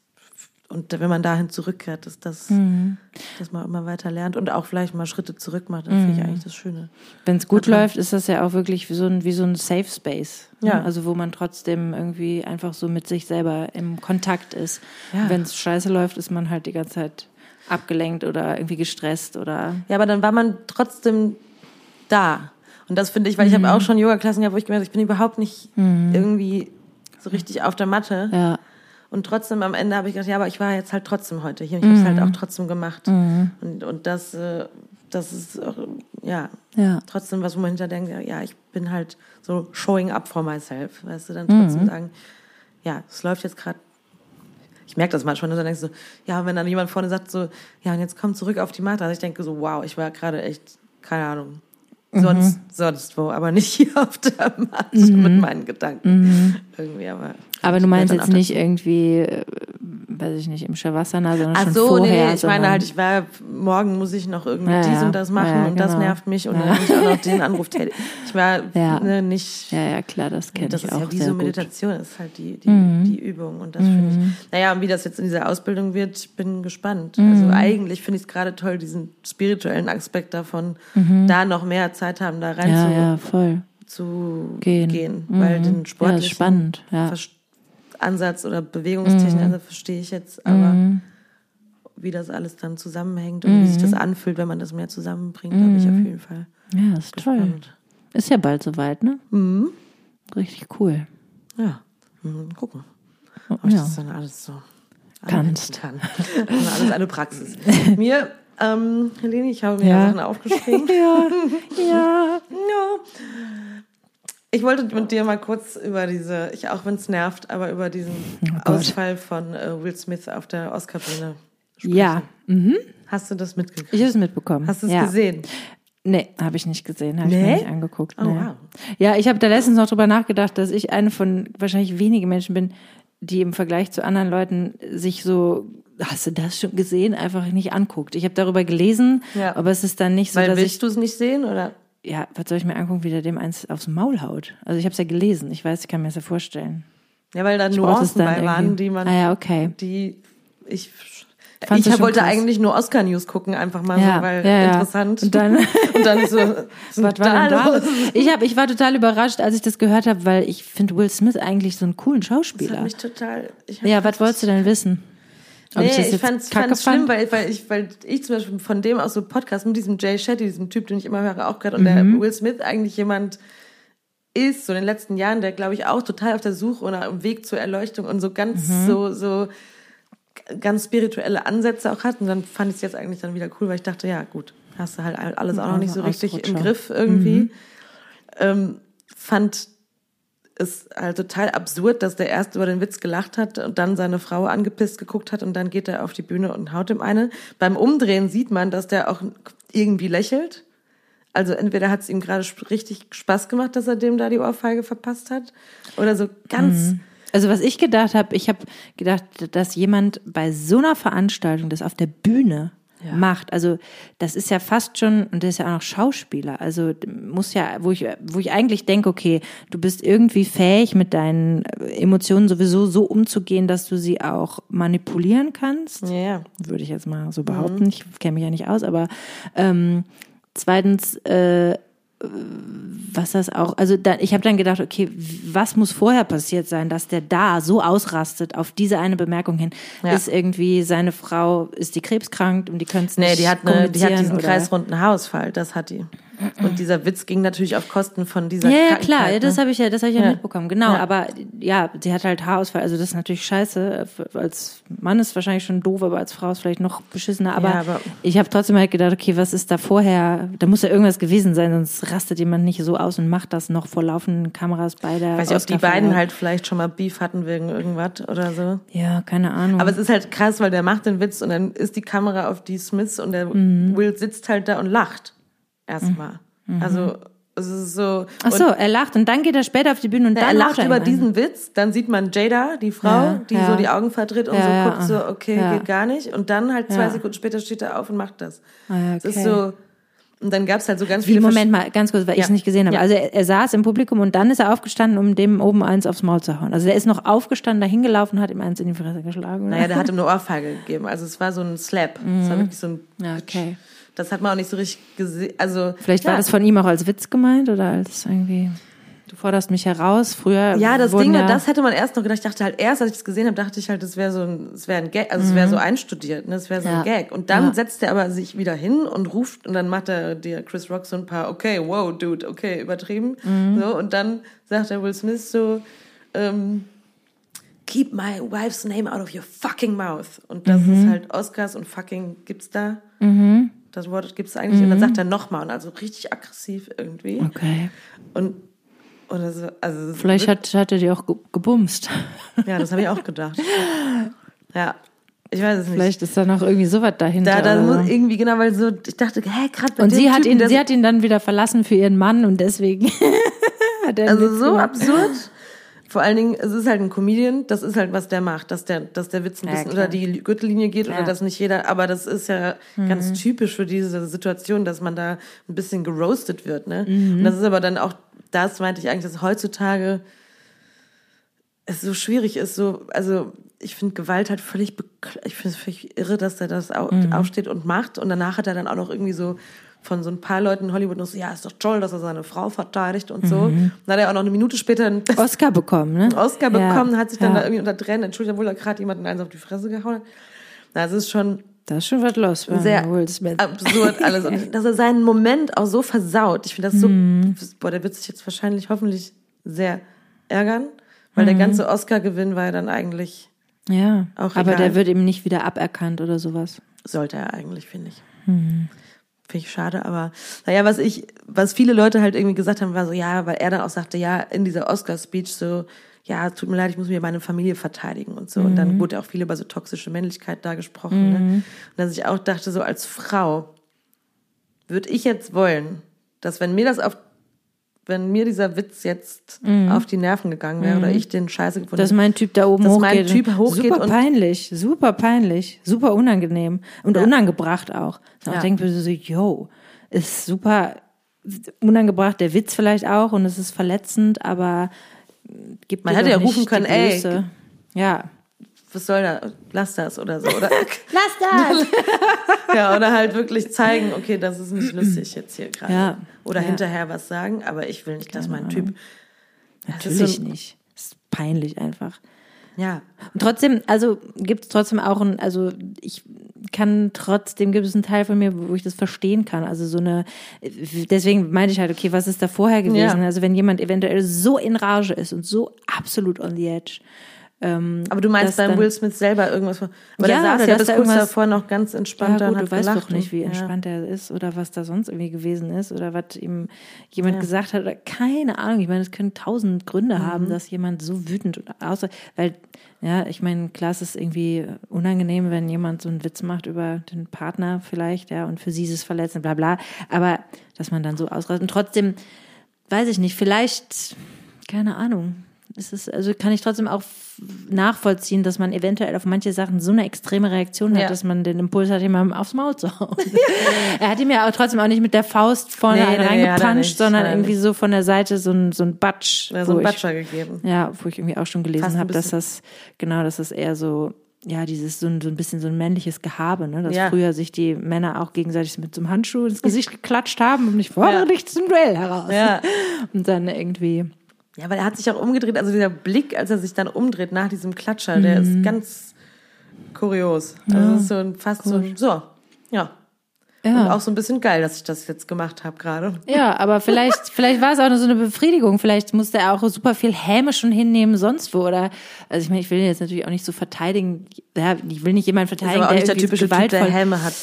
und wenn man dahin zurückkehrt, ist das, mhm. dass man immer weiter lernt und auch vielleicht mal Schritte zurück macht, das mhm. finde ich eigentlich das Schöne.
Wenn es gut läuft, ist das ja auch wirklich wie so ein, wie so ein Safe Space. Ne? Ja. Also wo man trotzdem irgendwie einfach so mit sich selber im Kontakt ist. Ja. Wenn es scheiße läuft, ist man halt die ganze Zeit abgelenkt oder irgendwie gestresst oder.
Ja, aber dann war man trotzdem da. Und das finde ich, weil ich habe mhm. auch schon Yoga-Klassen gehabt, wo ich gemerkt habe, ich bin überhaupt nicht mhm. irgendwie so richtig auf der Matte.
Ja.
Und trotzdem am Ende habe ich gedacht, ja, aber ich war jetzt halt trotzdem heute hier. Ich mhm. habe es halt auch trotzdem gemacht. Mhm. Und, und das, äh, das ist ja,
ja,
trotzdem was, wo man hinter denkt, ja, ich bin halt so showing up for myself. Weißt du, dann trotzdem mhm. sagen, ja, es läuft jetzt gerade. Ich merke das manchmal, und dann denkst du, ja, wenn dann jemand vorne sagt so, ja, und jetzt komm zurück auf die Matte. Also ich denke so, wow, ich war gerade echt, keine Ahnung, sonst, mhm. sonst wo, aber nicht hier <laughs> auf der Matte mhm. mit meinen Gedanken.
Mhm.
Irgendwie, aber.
Aber du meinst jetzt nicht irgendwie, äh, weiß ich nicht, im Shavasana, sondern Ach schon so, vorher.
nee, ich meine halt, ich war, morgen muss ich noch irgendwie ja, dies und das machen ja, und genau. das nervt mich und ja. dann habe ich auch noch den Anruf tätig. <laughs> Ich war
ja.
ne, nicht.
Ja, ja, klar, das kenne ich auch. Das ist ja
wie so Meditation, gut. ist halt die, die, mhm. die Übung und das mhm. finde ich. Naja, und wie das jetzt in dieser Ausbildung wird, ich bin gespannt. Mhm. Also eigentlich finde ich es gerade toll, diesen spirituellen Aspekt davon, mhm. da noch mehr Zeit haben, da rein
ja, zu, ja, voll.
zu gehen, gehen weil mhm. den
sportlichen ja, spannend, ja.
Ansatz oder Bewegungstechnik mhm. verstehe ich jetzt, aber mhm. wie das alles dann zusammenhängt und mhm. wie sich das anfühlt, wenn man das mehr zusammenbringt, mhm. habe ich auf jeden Fall.
Ja, ist gespannt. toll. Ist ja bald soweit, ne?
Mhm.
Richtig cool.
Ja, mhm. gucken. Ob ich ja. das dann alles so
kannst.
Kann. <laughs> alles eine Praxis. <laughs> Mir ähm, Helene, ich habe mir ja. Sachen aufgeschrieben. <laughs>
ja. ja.
ja. Ich wollte mit dir mal kurz über diese, ich auch wenn es nervt, aber über diesen oh Ausfall von äh, Will Smith auf der Oscar-Bühne
sprechen. Ja. Mhm.
Hast du das mitgekriegt?
Ich habe es mitbekommen.
Hast du es ja. gesehen?
Nee, habe ich nicht gesehen, habe ich
Nee?
mir nicht angeguckt.
Oh,
nee.
wow.
Ja, ich habe da letztens noch drüber nachgedacht, dass ich eine von wahrscheinlich wenigen Menschen bin, die im Vergleich zu anderen Leuten sich so, hast du das schon gesehen, einfach nicht anguckt. Ich habe darüber gelesen,
Ja.
aber es ist dann nicht so,
Weil
dass ich,
willst du es nicht sehen oder?
Ja, was soll ich mir angucken, wie der dem eins aufs Maul haut? Also ich habe es ja gelesen, ich weiß, ich kann mir das ja vorstellen.
Ja, weil da Nuancen
dann
bei waren, die man,
Ah ja, okay.
die ich
Fandst du
ich wollte
krass?
eigentlich nur Oscar News gucken, einfach mal
Ja,
so, weil
ja, ja.
interessant.
Und dann- <laughs>
und dann so, <laughs> was
war denn da? Ich, hab, ich war total überrascht, als ich das gehört habe, weil ich finde Will Smith eigentlich so einen coolen
Das hat
Schauspieler.
mich total.
Ja, was wolltest du denn wissen? Ob
Nee, ich,
jetzt
fand's, fand's schlimm,
fand?
weil, weil, ich, weil ich zum Beispiel von dem aus so Podcast mit diesem Jay Shetty, diesem Typ, den ich immer höre, auch gerade, und
Mhm.
der Will Smith eigentlich jemand ist, so in den letzten Jahren, der glaube ich auch total auf der Suche oder am Weg zur Erleuchtung und so ganz
Mhm.
so, so ganz spirituelle Ansätze auch hat. Und dann fand ich es jetzt eigentlich dann wieder cool, weil ich dachte, ja gut, hast du halt alles auch noch nicht so richtig im. Griff irgendwie. Ähm, fand ist halt total absurd, dass der erst über den Witz gelacht hat und dann seine Frau angepisst geguckt hat und dann geht er auf die Bühne und haut ihm eine. Beim Umdrehen sieht man, dass der auch irgendwie lächelt. Also entweder hat es ihm gerade richtig Spaß gemacht, dass er dem da die Ohrfeige verpasst hat, oder so ganz.
Also was ich gedacht habe, ich habe gedacht, dass jemand bei so einer Veranstaltung das auf der Bühne
Ja.
macht. Also das ist ja fast schon, und der ist ja auch noch Schauspieler. Also muss ja, wo ich, wo ich eigentlich denke, okay, du bist irgendwie fähig, mit deinen Emotionen sowieso so umzugehen, dass du sie auch manipulieren kannst.
Ja,
würde ich jetzt mal so behaupten. Ich kenne mich ja nicht aus, aber ähm, zweitens, äh, was das auch, also da, ich habe dann gedacht, okay, was muss vorher passiert sein, dass der da so ausrastet auf diese eine Bemerkung hin?
Ja.
Ist irgendwie seine Frau, ist die krebskrank und die können es
Nee,
nicht
die hat, eine, die hat diesen kreisrunden Haarausfall, das hat die. Und dieser Witz ging natürlich auf Kosten von dieser
Ja, ja, klar, ja, das
ne?
habe ich ja, das habe ich ja,
Ja.
mitbekommen, genau.
Ja.
Aber ja, sie hat halt Haarausfall, also das ist natürlich scheiße. Als Mann ist wahrscheinlich schon doof, aber als Frau ist vielleicht noch beschissener. Aber,
aber-
ich habe trotzdem halt gedacht, okay, was ist da vorher? Da muss ja irgendwas gewesen sein, sonst rastet jemand nicht so aus und macht das noch vor laufenden Kameras bei der.
Weiß ich, ob die beiden halt vielleicht schon mal Beef hatten wegen irgendwas oder so.
Ja, keine Ahnung.
Aber es ist halt krass, weil der macht den Witz und dann ist die Kamera auf die Smiths und der
Mhm.
Will sitzt halt da und lacht. Erstmal. Also, es ist so.
Mhm. Ach so, er lacht und dann geht er später auf die Bühne und
er
dann
lacht
lacht er
über diesen Witz, dann sieht man Jada, die Frau,
Ja,
die
ja.
so die Augen verdreht und
Ja,
so guckt so, okay, geht gar nicht. Und dann halt zwei. Sekunden später steht er auf und macht das.
Ah, ja,
Es ist
okay.
so, und dann gab's halt so ganz
Wie,
viele.
Moment mal, ganz kurz, weil ich
Ja.
es nicht gesehen habe.
Ja.
Also er, er saß im Publikum und dann ist er aufgestanden, um dem oben eins aufs Maul zu hauen. Also der ist noch aufgestanden, dahin gelaufen, hat ihm eins in die Fresse geschlagen. oder?
Naja, der hat ihm <laughs> eine Ohrfeige gegeben. Also es war so ein Slap. Es war wirklich so ein.
Ja, okay.
Das hat man auch nicht so richtig gesehen. Also
Vielleicht
ja.
war das von ihm auch als Witz gemeint oder als irgendwie, du forderst mich heraus. Früher
Ja, das Ding,
ja,
das hätte man erst noch gedacht. Ich dachte halt erst, als ich das gesehen habe, dachte ich halt, das wäre so ein, es wäre ein Gag, also es wäre so einstudiert, ne? Es wäre so
Mhm. Ja.
ein Gag. Und dann
Ja.
setzt er aber sich wieder hin und ruft und dann macht er dir Chris Rock so ein paar, okay, wow, dude, okay, übertrieben.
Mhm.
So, und dann sagt der Will Smith so, ähm, keep my wife's name out of your fucking mouth. Und das
Mhm.
ist halt Oscars und fucking gibt's da. Das Wort gibt's da eigentlich. Und dann sagt er nochmal und also richtig aggressiv irgendwie.
Okay.
Und, und das, also
Vielleicht hat, hat er die auch ge- gebumst.
ja, das habe ich auch gedacht. Ja, ich weiß es nicht.
Vielleicht ist da noch irgendwie sowas dahinter.
da, da
oder
muss
so.
irgendwie, genau, weil so, ich dachte, hä, gerade
Und sie hat
Typen,
ihn, sie hat ihn dann wieder verlassen für ihren Mann und deswegen <laughs> hat er
also so absurd. Vor allen Dingen, es ist halt ein Comedian, das ist halt, was der macht, dass der, dass der Witz ein
Ja,
bisschen
klar.
unter die Gürtellinie geht oder
Ja. Mhm.
dass nicht jeder, aber das ist ja ganz typisch für diese Situation, dass man da ein bisschen geroastet wird, ne?
Mhm.
Und das ist aber dann auch, das meinte ich eigentlich, dass heutzutage es so schwierig ist, so, also ich finde Gewalt halt völlig, ich finde es völlig irre, dass er das
Mhm.
aufsteht und macht und danach hat er dann auch noch irgendwie so von so ein paar Leuten in Hollywood noch so, ja, ist doch toll, dass er seine Frau verteidigt und so. Dann hat er auch noch eine Minute später einen <laughs>
Oscar bekommen, ne?
Oscar
Ja,
bekommen, hat sich dann
ja.
da irgendwie unter Tränen entschuldigt, obwohl er gerade jemanden eins auf die Fresse gehauen hat. Na, es ist schon
Da ist schon was los
sehr
Will Smith.
absurd <laughs> alles. Und dass er seinen Moment auch so versaut. Ich finde das so,
Mhm.
boah, der wird sich jetzt wahrscheinlich hoffentlich sehr ärgern, weil
Mhm.
der ganze Oscar-Gewinn war ja dann eigentlich,
Ja,
Auch
aber
egal.
der wird ihm nicht wieder aberkannt oder sowas.
sollte er eigentlich, finde ich.
Mhm.
Finde ich schade, aber naja, was ich, was viele Leute halt irgendwie gesagt haben, war so, ja, weil er dann auch sagte, ja, in dieser Oscar-Speech so, ja, tut mir leid, ich muss mir meine Familie verteidigen und so. Und
Mhm.
dann wurde auch viel über so toxische Männlichkeit da gesprochen. Ne? Und dass ich auch dachte, so als Frau würde ich jetzt wollen, dass wenn mir das auf wenn mir dieser Witz jetzt auf die Nerven gegangen wäre oder ich den scheiße gefunden
Dass mein Typ da oben
Dass
hochgeht.
mein Typ hochgeht
super peinlich, super peinlich, super unangenehm und unangebracht auch. So,
Ja.
Ich denke mir so, yo, ist super unangebracht, der Witz vielleicht auch und es ist verletzend, aber gibt
Man hätte ja rufen können, ey.
Ja.
Was soll da, lass das oder so. Oder, <laughs>
Lass das! <laughs>
ja, oder halt wirklich zeigen, okay, das ist nicht lustig jetzt hier gerade.
Ja.
Oder
Ja.
hinterher was sagen, aber ich will nicht, dass mein Typ.
Natürlich
so-
nicht. Das ist peinlich einfach.
Ja.
Und trotzdem, also gibt es trotzdem auch ein, also ich kann trotzdem, gibt es einen Teil von mir, wo ich das verstehen kann. Also so eine, deswegen meinte ich halt, okay, was ist da vorher gewesen?
Ja.
Also wenn jemand eventuell so in Rage ist und so absolut on the edge. Ähm,
Aber du meinst beim
dann-
Will Smith selber irgendwas. Aber
Ja,
der saß ja bis
da
kurz davor noch ganz entspannt da
ja,
und
gut,
hat
du weißt doch nicht, wie entspannt er ist oder was da sonst irgendwie gewesen ist oder was ihm jemand gesagt hat oder keine Ahnung. Ich meine, es können tausend Gründe
Mhm.
haben, dass jemand so wütend außer, weil, ja, ich meine, klar, es ist irgendwie unangenehm, wenn jemand so einen Witz macht über den Partner vielleicht, ja, und für sie ist es verletzend, bla, bla. Aber, dass man dann so ausrastet und trotzdem, weiß ich nicht, vielleicht, keine Ahnung. Es ist, also kann ich trotzdem auch nachvollziehen, dass man eventuell auf manche Sachen so eine extreme Reaktion hat,
Ja.
dass man den Impuls hat, jemandem aufs Maul zu hauen. <laughs> er hat ihm ja auch trotzdem auch nicht mit der Faust vorne
Nee, nee, nee,
reingepanscht,
nicht,
sondern
er
irgendwie
nicht.
so von der Seite so ein, so ein Batsch.
Ja, so
wo
einen
ich-
Batscher gegeben.
ja, wo ich irgendwie auch schon gelesen
ein
habe, dass das, genau, dass das eher so, ja, dieses so ein, so ein bisschen so ein männliches Gehabe, ne? Dass
Ja.
früher sich die Männer auch gegenseitig mit so einem Handschuh ins Gesicht geklatscht haben und ich fordere
Ja.
dich zum Duell heraus.
Ja.
Und dann irgendwie,
Ja, weil er hat sich auch umgedreht, also dieser Blick, als er sich dann umdreht nach diesem Klatscher, der
Mhm.
ist ganz kurios. Also es ist so ein, fast so, ein- so, ja. Und
ja.
auch so ein bisschen geil, dass ich das jetzt gemacht habe gerade.
Ja, aber vielleicht, <laughs> vielleicht war es auch nur so eine Befriedigung. Vielleicht musste er auch super viel hämisch schon hinnehmen, sonst wo. Oder, also ich meine, ich will ihn jetzt natürlich auch nicht so verteidigen. Ja, ich will nicht jemanden
Ist
verteidigen,
auch nicht der typische Typ, der. Helme hat.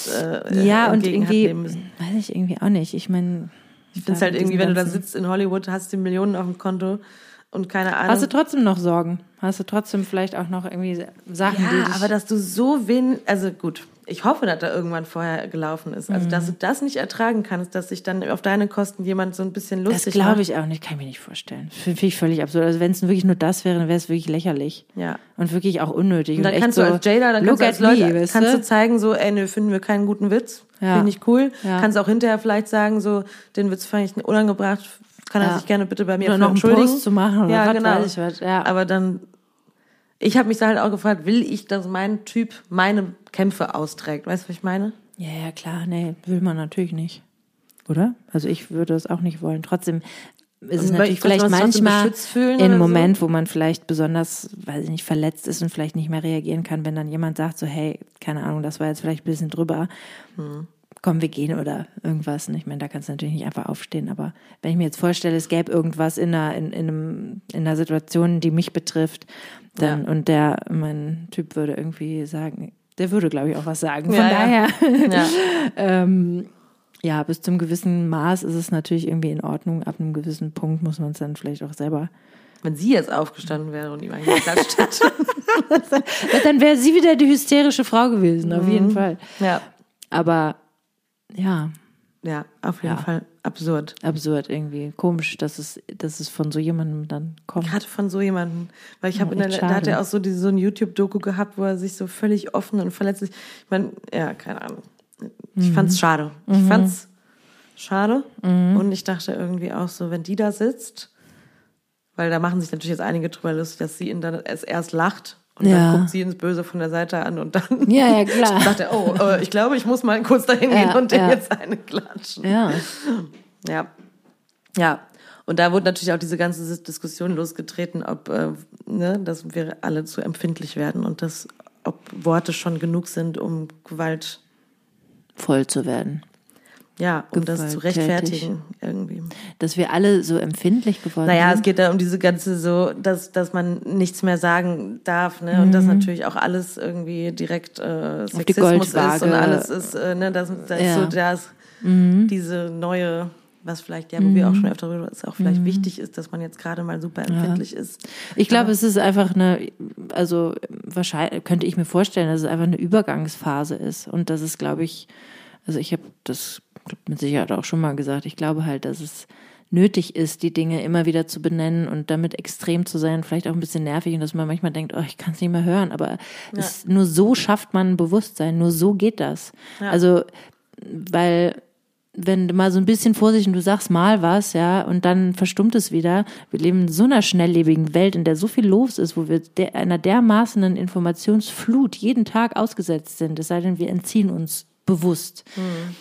Äh,
ja, und
entgegen hat
irgendwie, weiß ich irgendwie auch nicht. Ich meine,
Ich finde es halt irgendwie, wenn du da sitzt in Hollywood, hast du Millionen auf dem Konto und keine Ahnung.
Hast du trotzdem noch Sorgen? Hast du trotzdem vielleicht auch noch irgendwie Sachen, die
ja,
dich...
aber dass du so wenig, also gut, ich hoffe, dass da irgendwann vorher gelaufen ist. Also,
Mhm.
dass du das nicht ertragen kannst, dass sich dann auf deine Kosten jemand so ein bisschen
das
lustig
glaube
macht.
ich auch nicht, kann ich mir nicht vorstellen. Finde ich völlig absurd. Also wenn es wirklich nur das wäre, dann wäre es wirklich lächerlich.
Ja.
Und wirklich auch unnötig.
Und dann
echt
kannst
so,
du als Jada, dann kannst du als Leute,
me,
kannst
du
zeigen, so, ey, nö, finden wir keinen guten Witz.
Ja.
Finde ich cool.
Ja.
Kannst auch hinterher vielleicht sagen, so, den Witz fand ich unangebracht, kann er
Ja.
sich gerne bitte bei mir
Oder noch einen. Post zu machen oder
ja,
was
genau.
weiß ich was, ja.
Aber dann, ich habe mich da halt auch gefragt, will ich, dass mein Typ meine Kämpfe austrägt? Weißt du, was ich meine?
Ja, ja, klar, nee, will man natürlich nicht. Oder? Also ich würde es auch nicht wollen. Trotzdem ist es natürlich vielleicht manchmal in einem
oder so?
Moment, wo man vielleicht besonders, weiß ich nicht, verletzt ist und vielleicht nicht mehr reagieren kann, wenn dann jemand sagt so, hey, keine Ahnung, das war jetzt vielleicht ein bisschen drüber.
Hm.
Komm, wir gehen oder irgendwas. Und ich meine, da kannst du natürlich nicht einfach aufstehen. Aber wenn ich mir jetzt vorstelle, es gäbe irgendwas in einer, in, in einem, in einer Situation, die mich betrifft, dann,
Ja.
und der, mein Typ würde irgendwie sagen, der würde, glaube ich, auch was sagen. Von
Ja,
daher,
Ja. <laughs>
ähm, ja, bis zum gewissen Maß ist es natürlich irgendwie in Ordnung. Ab einem gewissen Punkt muss man es dann vielleicht auch selber.
Wenn sie jetzt aufgestanden wäre und ihm eigentlich geklatscht hätte. <laughs>
Dann wäre sie wieder die hysterische Frau gewesen, auf
Mhm.
jeden Fall.
ja.
Aber ja,
Ja, auf jeden
Ja.
Fall absurd.
absurd irgendwie. Komisch, dass es, dass es von so jemandem dann kommt.
Gerade von so jemandem, weil ich habe
Oh,
in der, da hat er auch so diese, so ein YouTube-Doku gehabt, wo er sich so völlig offen und verletzlich, ich meine, ja, keine Ahnung. Ich
Mhm.
fand's schade. Ich fand's schade und ich dachte irgendwie auch so, wenn die da sitzt, weil da machen sich natürlich jetzt einige drüber lustig, dass sie ihn dann erst lacht und
Ja.
dann guckt sie ins Böse von der Seite an und dann
Ja, ja, <laughs> klar.
sagt er, oh, äh, ich glaube, ich muss mal kurz dahin
Ja,
gehen und
ja.
jetzt eine klatschen.
Ja.
Ja. Ja. Und da wurde natürlich auch diese ganze Diskussion losgetreten, ob, äh, ne, dass wir alle zu empfindlich werden und dass, ob Worte schon genug sind, um Gewalt,
Voll zu werden.
Ja, um das zu rechtfertigen irgendwie.
Dass wir alle so empfindlich geworden
Naja, es
sind.
geht da um diese ganze so, dass, dass man nichts mehr sagen darf, ne, und dass natürlich auch alles irgendwie direkt äh,
Mhm.
Sexismus ist und alles ist, äh, ne, das, das ist
Ja.
so das,
Mhm.
diese neue, was vielleicht, ja, wo wir auch schon öfter darüber, ist auch vielleicht wichtig ist, dass man jetzt gerade mal super empfindlich ist.
Ich glaube, es ist einfach eine, also wahrscheinlich könnte ich mir vorstellen, dass es einfach eine Übergangsphase ist und dass es, glaube ich, Also ich habe das mit Sicherheit auch schon mal gesagt. Ich glaube halt, dass es nötig ist, die Dinge immer wieder zu benennen und damit extrem zu sein, vielleicht auch ein bisschen nervig und dass man manchmal denkt, oh, ich kann es nicht mehr hören, aber ja. es, nur so schafft man ein Bewusstsein, nur so geht das. Ja. Also, weil wenn du mal so ein bisschen vorsichtig und du sagst mal was, ja, und dann verstummt es wieder. Wir leben in so einer schnelllebigen Welt, in der so viel los ist, wo wir der, einer dermaßenen Informationsflut jeden Tag ausgesetzt sind, es sei denn, wir entziehen uns bewusst. Mhm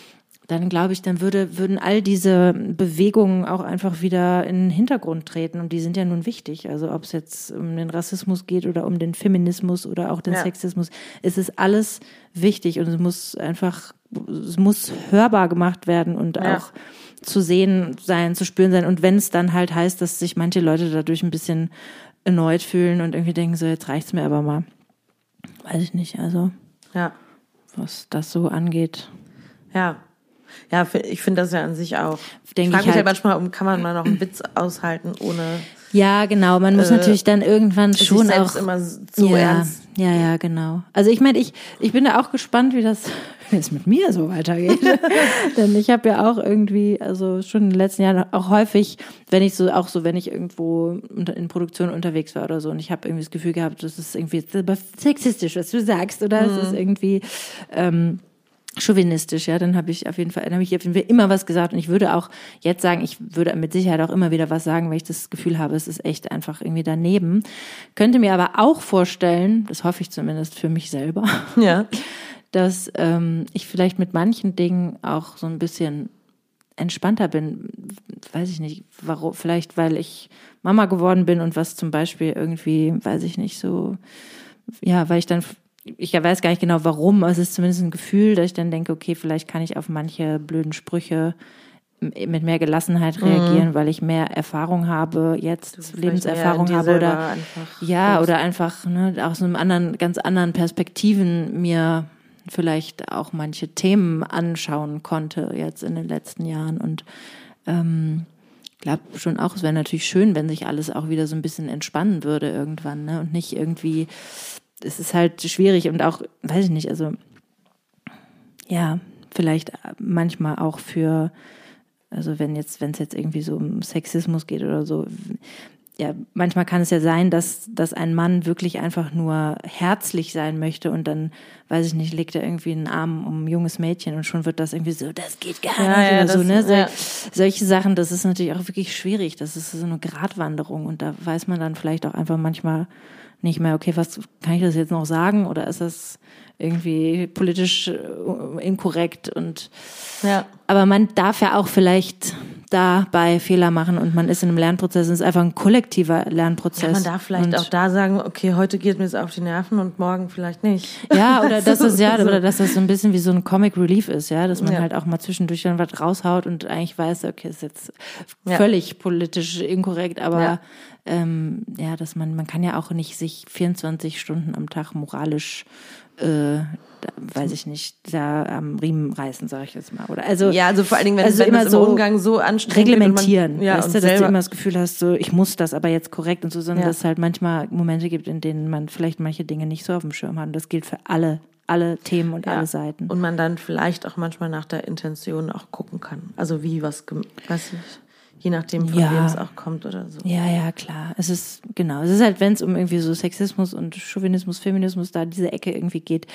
dann glaube ich, dann würde, würden all diese Bewegungen auch einfach wieder in den Hintergrund treten und die sind ja nun wichtig. Also ob es jetzt um den Rassismus geht oder um den Feminismus oder auch den ja. Sexismus, es ist alles wichtig und es muss einfach, es muss hörbar gemacht werden und ja. auch zu sehen sein, zu spüren sein. Und wenn es dann halt heißt, dass sich manche Leute dadurch ein bisschen erneut fühlen und irgendwie denken, so jetzt reicht's mir aber mal. Weiß ich nicht, also.
Ja.
Was das so angeht.
Ja, ja, ich finde das ja an sich auch. Denk ich frage mich halt, halt manchmal, kann man mal noch einen Witz aushalten, ohne.
Ja, genau. Man muss äh, natürlich dann irgendwann schon auch
immer so
ja,
ernst.
Ja, ja, genau. Also ich meine, ich ich bin da auch gespannt, wie das <laughs> wie es mit mir so weitergeht. <laughs> Denn ich habe ja auch irgendwie, also schon in den letzten Jahren auch häufig, wenn ich so, auch so, wenn ich irgendwo in Produktion unterwegs war oder so und ich habe irgendwie das Gefühl gehabt, das ist irgendwie sexistisch, was du sagst, oder mhm. es ist irgendwie ähm, chauvinistisch, ja, dann habe ich auf jeden Fall, dann habe ich auf jeden Fall immer was gesagt und ich würde auch jetzt sagen, ich würde mit Sicherheit auch immer wieder was sagen, weil ich das Gefühl habe, es ist echt einfach irgendwie daneben. Könnte mir aber auch vorstellen, das hoffe ich zumindest für mich selber, <laughs>
ja.
dass ähm, ich vielleicht mit manchen Dingen auch so ein bisschen entspannter bin, weiß ich nicht, warum, vielleicht weil ich Mama geworden bin und was zum Beispiel irgendwie, weiß ich nicht, so, ja, weil ich dann ich weiß gar nicht genau warum, aber es ist zumindest ein Gefühl, dass ich dann denke, okay, vielleicht kann ich auf manche blöden Sprüche mit mehr Gelassenheit mhm. reagieren, mhm. weil ich mehr Erfahrung habe, jetzt Lebenserfahrung habe oder ja, oder einfach ne, aus einem anderen, ganz anderen Perspektiven mir vielleicht auch manche Themen anschauen konnte jetzt in den letzten Jahren und ähm, glaube schon auch, es wäre natürlich schön, wenn sich alles auch wieder so ein bisschen entspannen würde irgendwann, ne? Und nicht irgendwie es ist halt schwierig und auch, weiß ich nicht, also ja, vielleicht manchmal auch für, also wenn jetzt, wenn es jetzt irgendwie so um Sexismus geht oder so, ja, manchmal kann es ja sein, dass, dass ein Mann wirklich einfach nur herzlich sein möchte und dann, weiß ich nicht, legt er irgendwie einen Arm um ein junges Mädchen und schon wird das irgendwie so, das geht gar ja, nicht ja, oder so, ne? So, ja. Solche Sachen, das ist natürlich auch wirklich schwierig. Das ist so eine Gratwanderung und da weiß man dann vielleicht auch einfach manchmal, nicht mehr, okay, was kann ich das jetzt noch sagen oder ist das irgendwie politisch äh, inkorrekt und
ja.
aber man darf ja auch vielleicht dabei Fehler machen und man ist in einem Lernprozess, es ist einfach ein kollektiver Lernprozess. Ja,
man darf vielleicht und auch da sagen, okay, heute geht mir es auf die Nerven und morgen vielleicht nicht.
Ja, oder <laughs> dass das ja, oder dass das so ein bisschen wie so ein Comic Relief ist, ja, dass man ja. halt auch mal zwischendurch dann was raushaut und eigentlich weiß, okay, ist jetzt ja. völlig politisch inkorrekt, aber ähm, ja, dass man, man kann ja auch nicht sich 24 Stunden am Tag moralisch äh, da, weiß ich nicht, da am Riemen reißen, sage ich jetzt mal. Oder also
ja, also vor allen Dingen, wenn,
also
wenn
immer so
Umgang so anstrengend
reglementieren,
man, ja,
weißt du, dass du immer das Gefühl hast, so ich muss das aber jetzt korrekt und so, sondern ja. dass es halt manchmal Momente gibt, in denen man vielleicht manche Dinge nicht so auf dem Schirm hat. Und das gilt für alle alle Themen und ja. alle Seiten.
Und man dann vielleicht auch manchmal nach der Intention auch gucken kann. Also wie was, weiß ich. Je nachdem, von ja. wem es auch kommt oder so.
Ja, ja, klar. Es ist, genau. Es ist halt, wenn es um irgendwie so Sexismus und Chauvinismus, Feminismus, da diese Ecke irgendwie geht,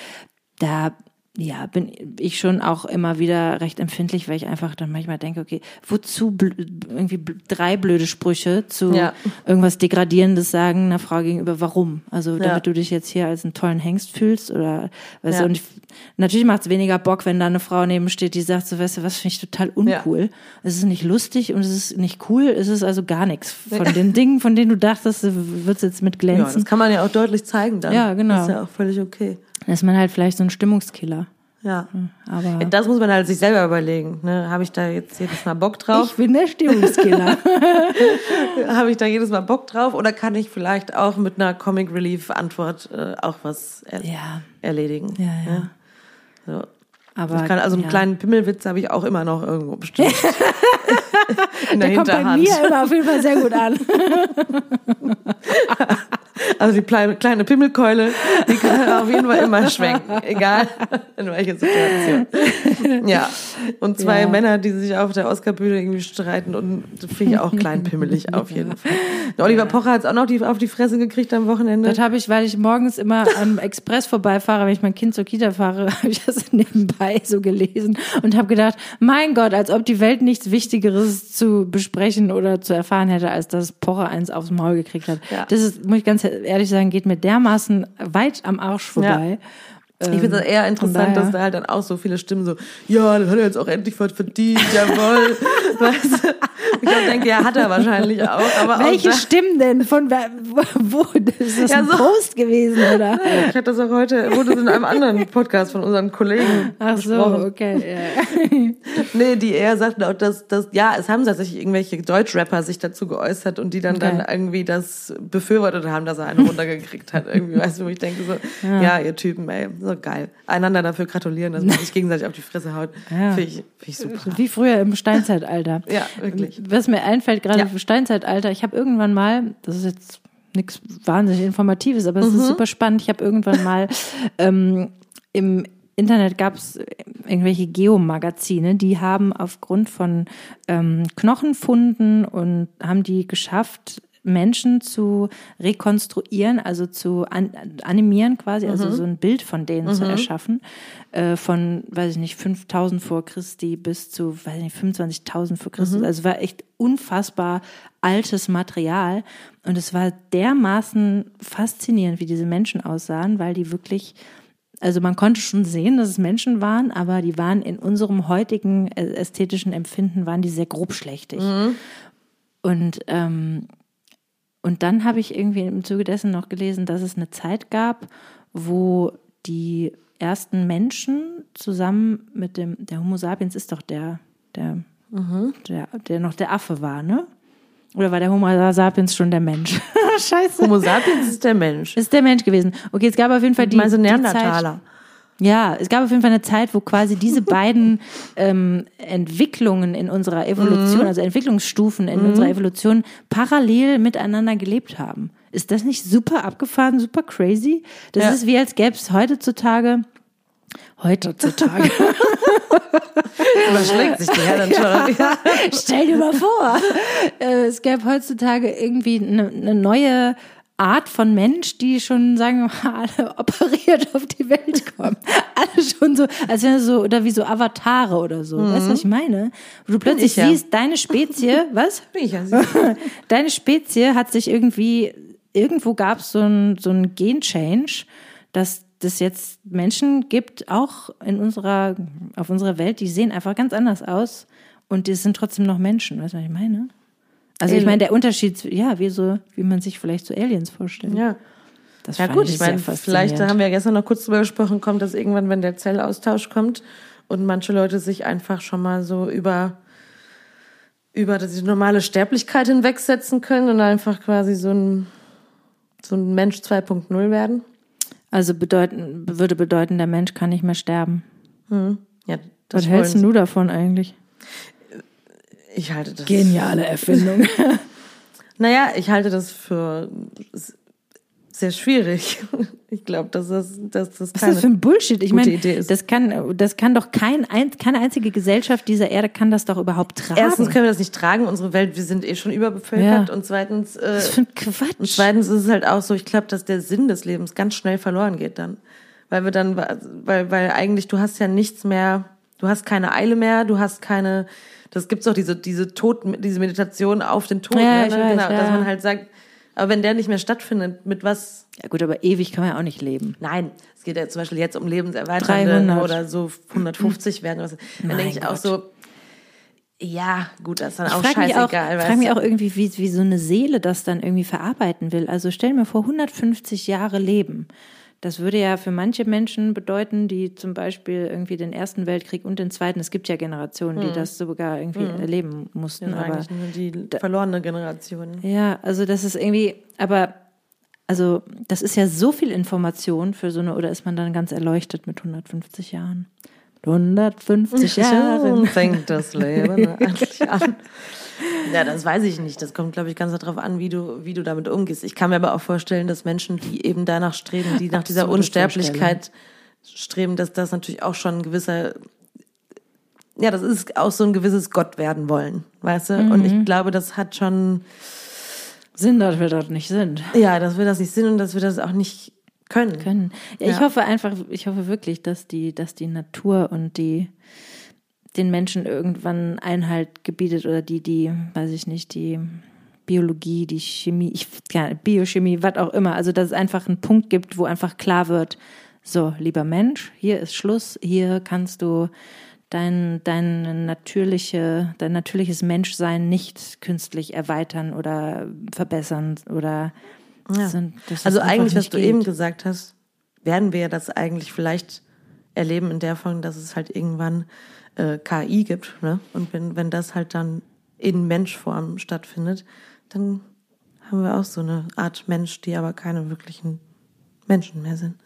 da ja, bin ich schon auch immer wieder recht empfindlich, weil ich einfach dann manchmal denke, okay, wozu irgendwie drei blöde Sprüche zu ja. irgendwas Degradierendes sagen einer Frau gegenüber, warum? Also damit ja. du dich jetzt hier als einen tollen Hengst fühlst oder weißt ja. du, und ich, natürlich macht es weniger Bock, wenn da eine Frau neben steht, die sagt, so weißt du, was finde ich total uncool. Es ist nicht lustig und es ist nicht cool, es ist also gar nichts von den Dingen, von denen du dachtest, du würdest jetzt mit glänzen. Ja,
das kann man ja auch deutlich zeigen dann.
Ja, genau.
Das ist ja auch völlig okay.
Dann ist man halt vielleicht so ein Stimmungskiller.
Ja.
Aber
das muss man halt sich selber überlegen. Ne? Habe ich da jetzt jedes Mal Bock drauf?
Ich bin der Stimmungskiller. <laughs>
Habe ich da jedes Mal Bock drauf? Oder kann ich vielleicht auch mit einer Comic Relief Antwort äh, auch was er
ja.
erledigen?
Ja, ja. ja?
So. Aber, kann, also einen ja. kleinen Pimmelwitz habe ich auch immer noch irgendwo bestimmt. <laughs>
In der, der kommt bei mir immer auf jeden Fall sehr gut an. <laughs>
Also die kleine, kleine Pimmelkeule, die kann auf jeden Fall immer schwenken, egal in welcher Situation. Ja, und zwei
Ja.
Männer, die sich auf der Oscarbühne irgendwie streiten und das finde ich auch kleinpimmelig auf <laughs> jeden Fall. Der Oliver Pocher hat es auch noch die, auf die Fresse gekriegt am Wochenende.
Das habe ich, weil ich morgens immer am Express vorbeifahre, wenn ich mein Kind zur Kita fahre, habe ich das nebenbei so gelesen und habe gedacht, mein Gott, als ob die Welt nichts Wichtigeres zu besprechen oder zu erfahren hätte, als dass Pocher eins aufs Maul gekriegt hat.
Ja.
Das ist, muss ich ganz ehrlich sagen, geht mir dermaßen weit am Arsch vorbei.
Ich finde es eher interessant, dass da halt dann auch so viele Stimmen so, ja, dann hat er jetzt auch endlich was verdient, jawohl. <laughs> weißt du? Ich glaub, denke, ja, hat er wahrscheinlich auch. Aber
Welche
auch
Stimmen denn? Von wer, wo? Ist das
Ja,
ein
so-
Post gewesen, oder? <laughs>
ich hatte das auch heute, wurde es in einem anderen Podcast von unseren Kollegen
Ach so,
besprochen.
okay. Ja. <laughs>
Nee, die eher sagten auch, dass, dass, ja, es haben tatsächlich irgendwelche Deutschrapper sich dazu geäußert und die dann dann
Okay.
irgendwie das befürwortet haben, dass er einen runtergekriegt hat. Irgendwie, weißt du, wo ich denke so, ja, ihr Typen, ey, so geil. Einander dafür gratulieren, dass man sich <laughs> gegenseitig auf die Fresse haut.
Ja.
Finde ich, find ich super.
Wie früher im Steinzeitalter. <laughs>
Ja, wirklich.
Was mir einfällt, gerade
Ja.
im Steinzeitalter, ich habe irgendwann mal, das ist jetzt nichts wahnsinnig Informatives, aber es
Mhm.
ist super spannend, ich habe irgendwann mal <laughs> ähm, im Internet gab es irgendwelche Geomagazine, die haben aufgrund von ähm, Knochenfunden und haben die geschafft, Menschen zu rekonstruieren, also zu an, animieren quasi,
Mhm.
also so ein Bild von denen zu erschaffen, äh, von, weiß ich nicht, 5000 vor Christi bis zu, weiß ich nicht, 25.000 vor
Mhm.
Christus. Also war echt unfassbar altes Material und es war dermaßen faszinierend, wie diese Menschen aussahen, weil die wirklich also man konnte schon sehen, dass es Menschen waren, aber die waren in unserem heutigen ästhetischen Empfinden, waren die sehr grobschlächtig. Und, ähm, und dann habe ich irgendwie im Zuge dessen noch gelesen, dass es eine Zeit gab, wo die ersten Menschen zusammen mit dem, der Homo sapiens ist doch der, der, der, der noch der Affe war, ne? Oder war der Homo sapiens schon der Mensch? <laughs> Scheiße.
Homo sapiens ist der Mensch.
Ist der Mensch gewesen. Okay, es gab auf jeden Fall die,
Meinst du
die Zeit,
Neandertaler?
Ja, es gab auf jeden Fall eine Zeit, wo quasi diese <laughs> beiden ähm, Entwicklungen in unserer Evolution, also Entwicklungsstufen in unserer Evolution parallel miteinander gelebt haben. Ist das nicht super abgefahren, super crazy? Das
Ja.
ist wie als gäbe es heutzutage, heutzutage, <laughs>
Überschlägt sich die Herren schon. <laughs> Ja.
Stell dir mal vor, äh, es gäbe heutzutage irgendwie eine, eine neue Art von Mensch, die schon, sagen wir mal, operiert auf die Welt kommen. Schon so, als wären so, oder wie so Avatare oder so. Weißt du, was ich meine? Wo du plötzlich
ich ja.
siehst, deine Spezie, <laughs> was?
Bin ich ja. <laughs>
Deine Spezie hat sich irgendwie, irgendwo gab es so ein, so ein Gen-Change, dass das jetzt Menschen gibt, auch in unserer, auf unserer Welt, die sehen einfach ganz anders aus und die sind trotzdem noch Menschen. Weißt du, was ich meine? Also ich meine, der Unterschied, ja, wie so, wie man sich vielleicht so Aliens vorstellt.
Ja.
Das
Ja
fand
gut,
ich
ich meine, vielleicht
faszinierend.
haben wir ja gestern noch kurz drüber gesprochen, kommt das irgendwann, wenn der Zellaustausch kommt und manche Leute sich einfach schon mal so über über die normale Sterblichkeit hinwegsetzen können und einfach quasi so ein so ein Mensch 2.0 werden.
Also bedeuten, würde bedeuten, der Mensch kann nicht mehr sterben.
Ja, das
Was hältst du davon eigentlich?
Ich halte das.
Geniale Erfindung. <laughs>
Naja, ich halte das für sehr schwierig. <laughs> Ich glaube, dass das, dass das
Was ist das für ein Bullshit? Ich meine, das kann, das kann doch kein, ein, keine einzige Gesellschaft dieser Erde kann das doch überhaupt tragen.
Erstens können wir das nicht tragen, unsere Welt, wir sind eh schon überbevölkert
Ja.
und zweitens äh,
Was für ein
Und
Quatsch.
zweitens ist es halt auch so, ich glaube, dass der Sinn des Lebens ganz schnell verloren geht dann. Weil wir dann, weil, weil eigentlich du hast ja nichts mehr, du hast keine Eile mehr, du hast keine, das gibt's auch diese, diese Tod, diese Meditation auf den Tod,
Ja,
ne?
weiß,
genau,
ja.
dass man halt sagt, aber wenn der nicht mehr stattfindet, mit was,
Ja gut, aber ewig kann man ja auch nicht leben.
nein, es geht ja zum Beispiel jetzt um lebenserweiternde
300.
oder so 150 werden, oder was. dann
Mein
denke ich auch
Gott.
so, ja, gut, das ist dann
Ich
auch
frage auch,
scheißegal. weißt
frag mich auch irgendwie, wie, wie so eine Seele das dann irgendwie verarbeiten will. Also stell mir vor, 150 Jahre leben. Das würde ja für manche Menschen bedeuten, die zum Beispiel irgendwie den Ersten Weltkrieg und den Zweiten, es gibt ja Generationen, die das sogar irgendwie erleben mussten.
Ist
aber
nur die verlorene Generation.
Ja, also das ist irgendwie, aber also das ist ja so viel Information für so eine, oder ist man dann ganz erleuchtet mit 150 Jahren? Mit 150 Jahren.
Schon fängt das Leben <laughs> an. Ja, das weiß ich nicht. Das kommt, glaube ich, ganz darauf an, wie du, wie du damit umgehst. Ich kann mir aber auch vorstellen, dass Menschen, die eben danach streben, die nach dieser
Absurde
Unsterblichkeit streben, dass das natürlich auch schon ein gewisser ja, das ist auch so ein gewisses Gott werden wollen, weißt du? Und ich glaube, das hat schon,
Sinn, dass wir dort nicht sind.
ja, dass wir das nicht sind und dass wir das auch nicht können.
können. Ja, ich
Ja.
hoffe einfach, ich hoffe wirklich, dass die, dass die Natur und die den Menschen irgendwann Einhalt gebietet oder die, die, weiß ich nicht, die Biologie, die Chemie, ich, ja, Biochemie, was auch immer. Also, dass es einfach einen Punkt gibt, wo einfach klar wird, so, lieber Mensch, hier ist Schluss, hier kannst du dein, dein natürliche, dein natürliches Menschsein nicht künstlich erweitern oder verbessern oder
Ja.
sind-
Also eigentlich, was du
geht.
eben gesagt hast, werden wir das eigentlich vielleicht erleben in der Form, dass es halt irgendwann äh, KI gibt. Ne? Und wenn, wenn das halt dann in Menschform stattfindet, dann haben wir auch so eine Art Mensch, die aber keine wirklichen Menschen mehr sind.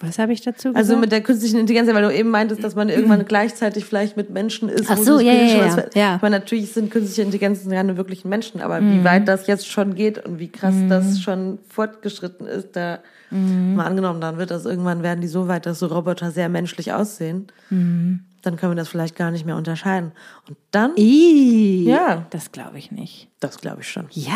Was habe ich dazu gesagt?
Also mit der künstlichen Intelligenz, weil du eben meintest, dass man irgendwann gleichzeitig vielleicht mit Menschen ist.
Ach so, ja, ja, ja, ja.
Meine, natürlich sind künstliche Intelligenzen keine wirklichen Menschen, aber
Mhm.
wie weit das jetzt schon geht und wie krass das schon fortgeschritten ist, da
Mhm.
mal angenommen, dann wird das irgendwann werden die so weit, dass so Roboter sehr menschlich aussehen.
Mhm.
Dann können wir das vielleicht gar nicht mehr unterscheiden. Und dann,
I,
Ja.
Das glaube ich nicht.
das glaube ich schon.
Ja?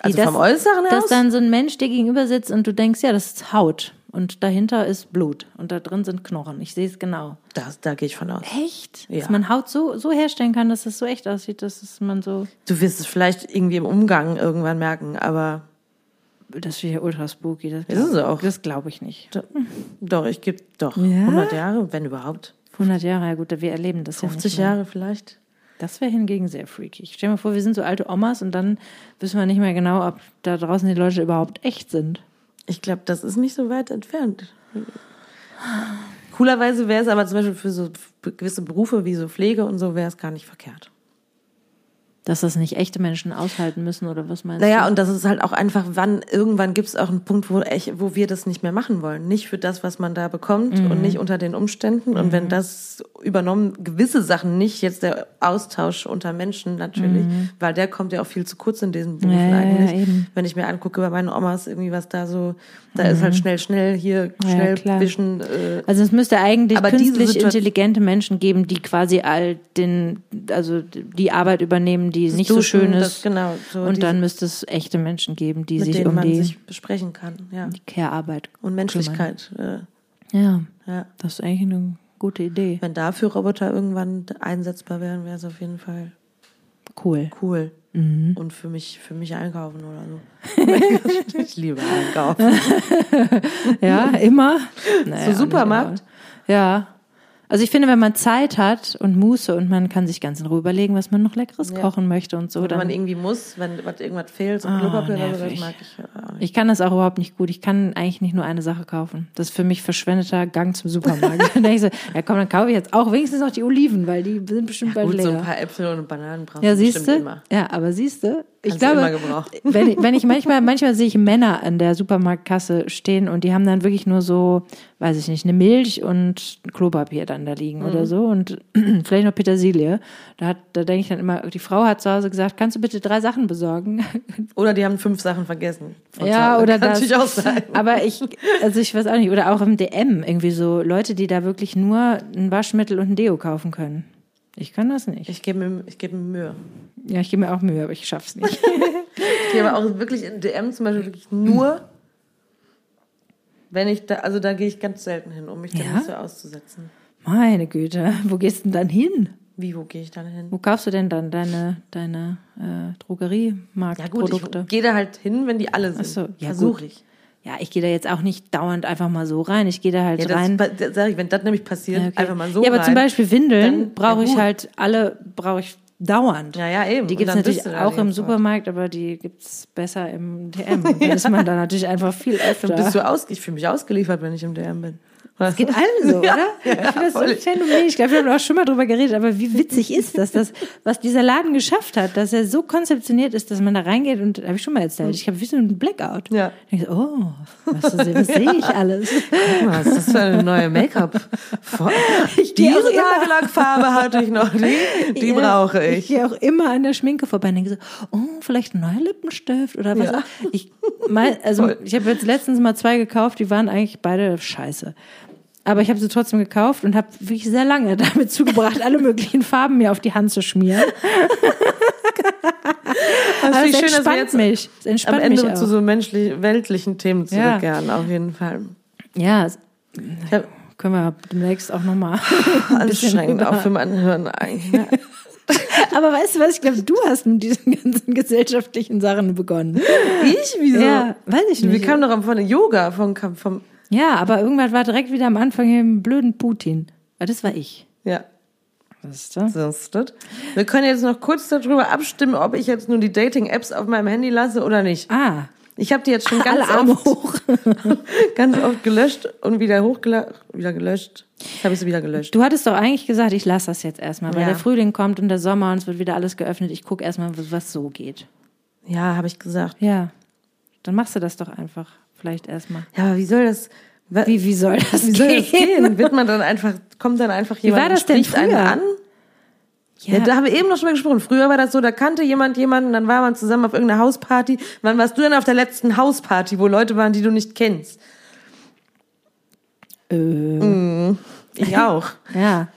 Also
das,
vom Äußeren
Dass
aus?
dann so ein Mensch dir gegenüber sitzt und du denkst, ja, das ist Haut. Und dahinter ist Blut. Und da drin sind Knochen. Ich sehe es genau.
Das, da gehe ich von aus.
Echt?
Ja.
Dass man Haut so, so herstellen kann, dass es so echt aussieht, dass es man so.
Du wirst es vielleicht irgendwie im Umgang irgendwann merken, aber
Das ist ja ultra spooky. Das
Ist es
glaub-
auch.
Das glaube ich nicht.
doch, ich gebe doch
Ja?
100 Jahre, wenn überhaupt.
100 Jahre, ja gut, wir erleben das
50
ja nicht. mehr.
Jahre vielleicht.
Das wäre hingegen sehr freaky. Stell dir mal vor, wir sind so alte Omas und dann wissen wir nicht mehr genau, ob da draußen die Leute überhaupt echt sind.
Ich glaube, das ist nicht so weit entfernt. Coolerweise wäre es aber zum Beispiel für so gewisse Berufe wie so Pflege und so wäre es gar nicht verkehrt.
Dass das nicht echte Menschen aushalten müssen oder was meinst
Naja,
du?
und das ist halt auch einfach, wann, irgendwann gibt es auch einen Punkt, wo, echt, wo wir das nicht mehr machen wollen. Nicht für das, was man da bekommt und nicht unter den Umständen. Und wenn das übernommen, gewisse Sachen nicht, jetzt der Austausch unter Menschen natürlich, weil der kommt ja auch viel zu kurz in diesen Berufen
Ja, ja,
eigentlich.
ja.
Wenn ich mir angucke bei meinen Omas irgendwie, was da so, da ist halt schnell, schnell hier,
Ja,
schnell
klar.
wischen, äh,
Also es müsste eigentlich
Aber
künstlich intelligente Menschen geben, die quasi all den, also die Arbeit übernehmen, die nicht so
Duschen,
schön
das-
ist.
genau, so
und dann müsste es echte Menschen geben, die
mit
sich
denen
um
man
die,
sich besprechen kann, ja.
die Care-Arbeit
Und Menschlichkeit, äh,
Ja,
ja.
das ist eigentlich eine gute Idee.
Wenn dafür Roboter irgendwann einsetzbar wären, wäre es auf jeden Fall
Cool.
cool.
Mhm.
Und für mich, für mich einkaufen oder so. <laughs> ich liebe einkaufen.
Ja, immer. <laughs> Naja,
So
nicht
Supermarkt?
Ja. Also ich finde, wenn man Zeit hat und Muße und man kann sich ganz in Ruhe überlegen, was man noch Leckeres
Ja.
kochen möchte und so,
Wenn
dann
man irgendwie muss, wenn was irgendwas fehlt, so
Ah,
Klopapier oder so, das mag ich ja auch nicht.
Ich kann das auch überhaupt nicht gut. Ich kann eigentlich nicht nur eine Sache kaufen. Das ist für mich verschwendeter Gang zum Supermarkt. <laughs> dann ich so, ja komm, dann kaufe ich jetzt auch wenigstens noch die Oliven, weil die sind bestimmt bald
Gut, so
leer.
ein paar Äpfel und Bananen brauchst
ja,
du bestimmt
du?
immer.
Ja, aber siehst du? Ich glaube,
gebrauchen.
wenn ich, wenn ich manchmal, manchmal sehe ich Männer an der Supermarktkasse stehen und die haben dann wirklich nur so, weiß ich nicht, eine Milch und Klopapier dann da liegen
Mhm.
oder so und <clears throat> vielleicht noch Petersilie. Da hat, da denke ich dann immer, die Frau hat zu Hause gesagt, kannst du bitte drei Sachen besorgen? <laughs>
Oder die haben fünf Sachen vergessen.
Ja, oder
Kann
das.
natürlich auch sein.
Aber ich, also ich weiß auch nicht, oder auch im DM irgendwie so Leute, die da wirklich nur ein Waschmittel und ein Deo kaufen können. Ich kann das nicht.
Ich gebe mir, ich gebe mir Mühe.
ja, ich gebe mir auch Mühe, aber ich schaff's nicht. <laughs>
Ich gehe aber auch wirklich in DM zum Beispiel wirklich nur, wenn ich da, also da gehe ich ganz selten hin, um mich
Ja?
nicht so auszusetzen.
Meine Güte, wo gehst du denn dann hin?
Wie, wo gehe ich dann hin?
Wo kaufst du denn dann deine, deine äh,
Ja gut,
Drogeriemarktprodukte?
ich gehe da halt hin, wenn die alle sind.
Ach so, ja,
Versuche ich.
Ja, ich gehe da jetzt auch nicht dauernd einfach mal so rein. Ich gehe da halt
Ja, das,
rein.
das sag ich, wenn das nämlich passiert,
Ja, okay.
einfach mal so
ja, aber
rein.
zum Beispiel Windeln brauche ich halt alle, brauche ich dauernd.
Ja, ja, eben.
Die gibt's
dann
natürlich auch im Supermarkt, aber die gibt's besser im DM. Und <laughs> dann ist man da natürlich einfach viel öfter.
Dann bist du aus, ich fühle mich ausgeliefert, wenn ich im DM bin.
Das geht allen so, <laughs>
Ja,
oder?
ja,
ich finde das so ein. Phänomen. Ich glaube, wir haben auch schon mal drüber geredet, aber wie witzig ist das, dass, was dieser Laden geschafft hat, dass er so konzeptioniert ist, dass man da reingeht und, habe ich schon mal erzählt, ich habe wie so einen Blackout.
Ja.
Ich denke so, oh, was, was sehe ich alles? <laughs>
Guck mal, was ist das für eine neue Make-up? <laughs> Diese Nagellackfarbe hatte ich noch, die, die
Ja,
brauche
Ich
ich.
gehe auch immer an der Schminke vorbei und denke so, oh, vielleicht ein neuer Lippenstift oder was. Auch. Ich, mein, also
Voll.
ich habe jetzt letztens mal zwei gekauft, die waren eigentlich beide scheiße. Aber ich habe sie trotzdem gekauft und habe wirklich sehr lange <laughs> damit zugebracht, alle möglichen Farben mir auf die Hand zu schmieren.
Das
Aber
finde
es
schön, dass wir
entspannt
jetzt
mich. Es
am
entspannt
Ende
mich auch.
zu so menschlich, weltlichen Themen
Ja.
zurückkehren, auf jeden Fall.
ja,
hab
können wir demnächst auch nochmal.
anstrengend <laughs> <laughs> auch für mein Hirn eigentlich.
Aber weißt du was? Ich glaube, du hast mit diesen ganzen gesellschaftlichen Sachen begonnen.
Ich? Wieso?
Ja, weiß ich
Wir
nicht.
kamen doch von der Yoga, vom, vom
Ja, aber irgendwann war direkt wieder am Anfang hier im blöden Putin. Ah, Das war ich.
ja.
Weißt du?
Sonst das. Wir können jetzt noch kurz darüber abstimmen, ob ich jetzt nur die Dating-Apps auf meinem Handy lasse oder nicht.
Ah,
Ich habe die jetzt schon ganz
alle
oft,
hoch. <laughs>
ganz oft gelöscht und wieder hochgeladen, wieder gelöscht. Jetzt habe ich sie wieder gelöscht.
Du hattest doch eigentlich gesagt, ich lasse das jetzt erstmal, weil
Ja.
der Frühling kommt und der Sommer und es wird wieder alles geöffnet. Ich gucke erstmal, was- was so geht.
Ja, habe ich gesagt.
Ja, dann machst du das doch einfach. Vielleicht erstmal.
Ja, aber wie soll das?
Wie, wie soll das
Wie soll
gehen?
das gehen? Wird man dann einfach, kommt dann einfach jemand
war das
und
denn
spricht einen
früher?
an? Ja. da haben wir eben noch schon mal gesprochen. Früher war das so, da kannte jemand jemanden, dann war man zusammen auf irgendeiner Hausparty. Wann warst du denn auf der letzten Hausparty, wo Leute waren, die du nicht kennst?
Äh,
Ich <laughs> auch.
Ja.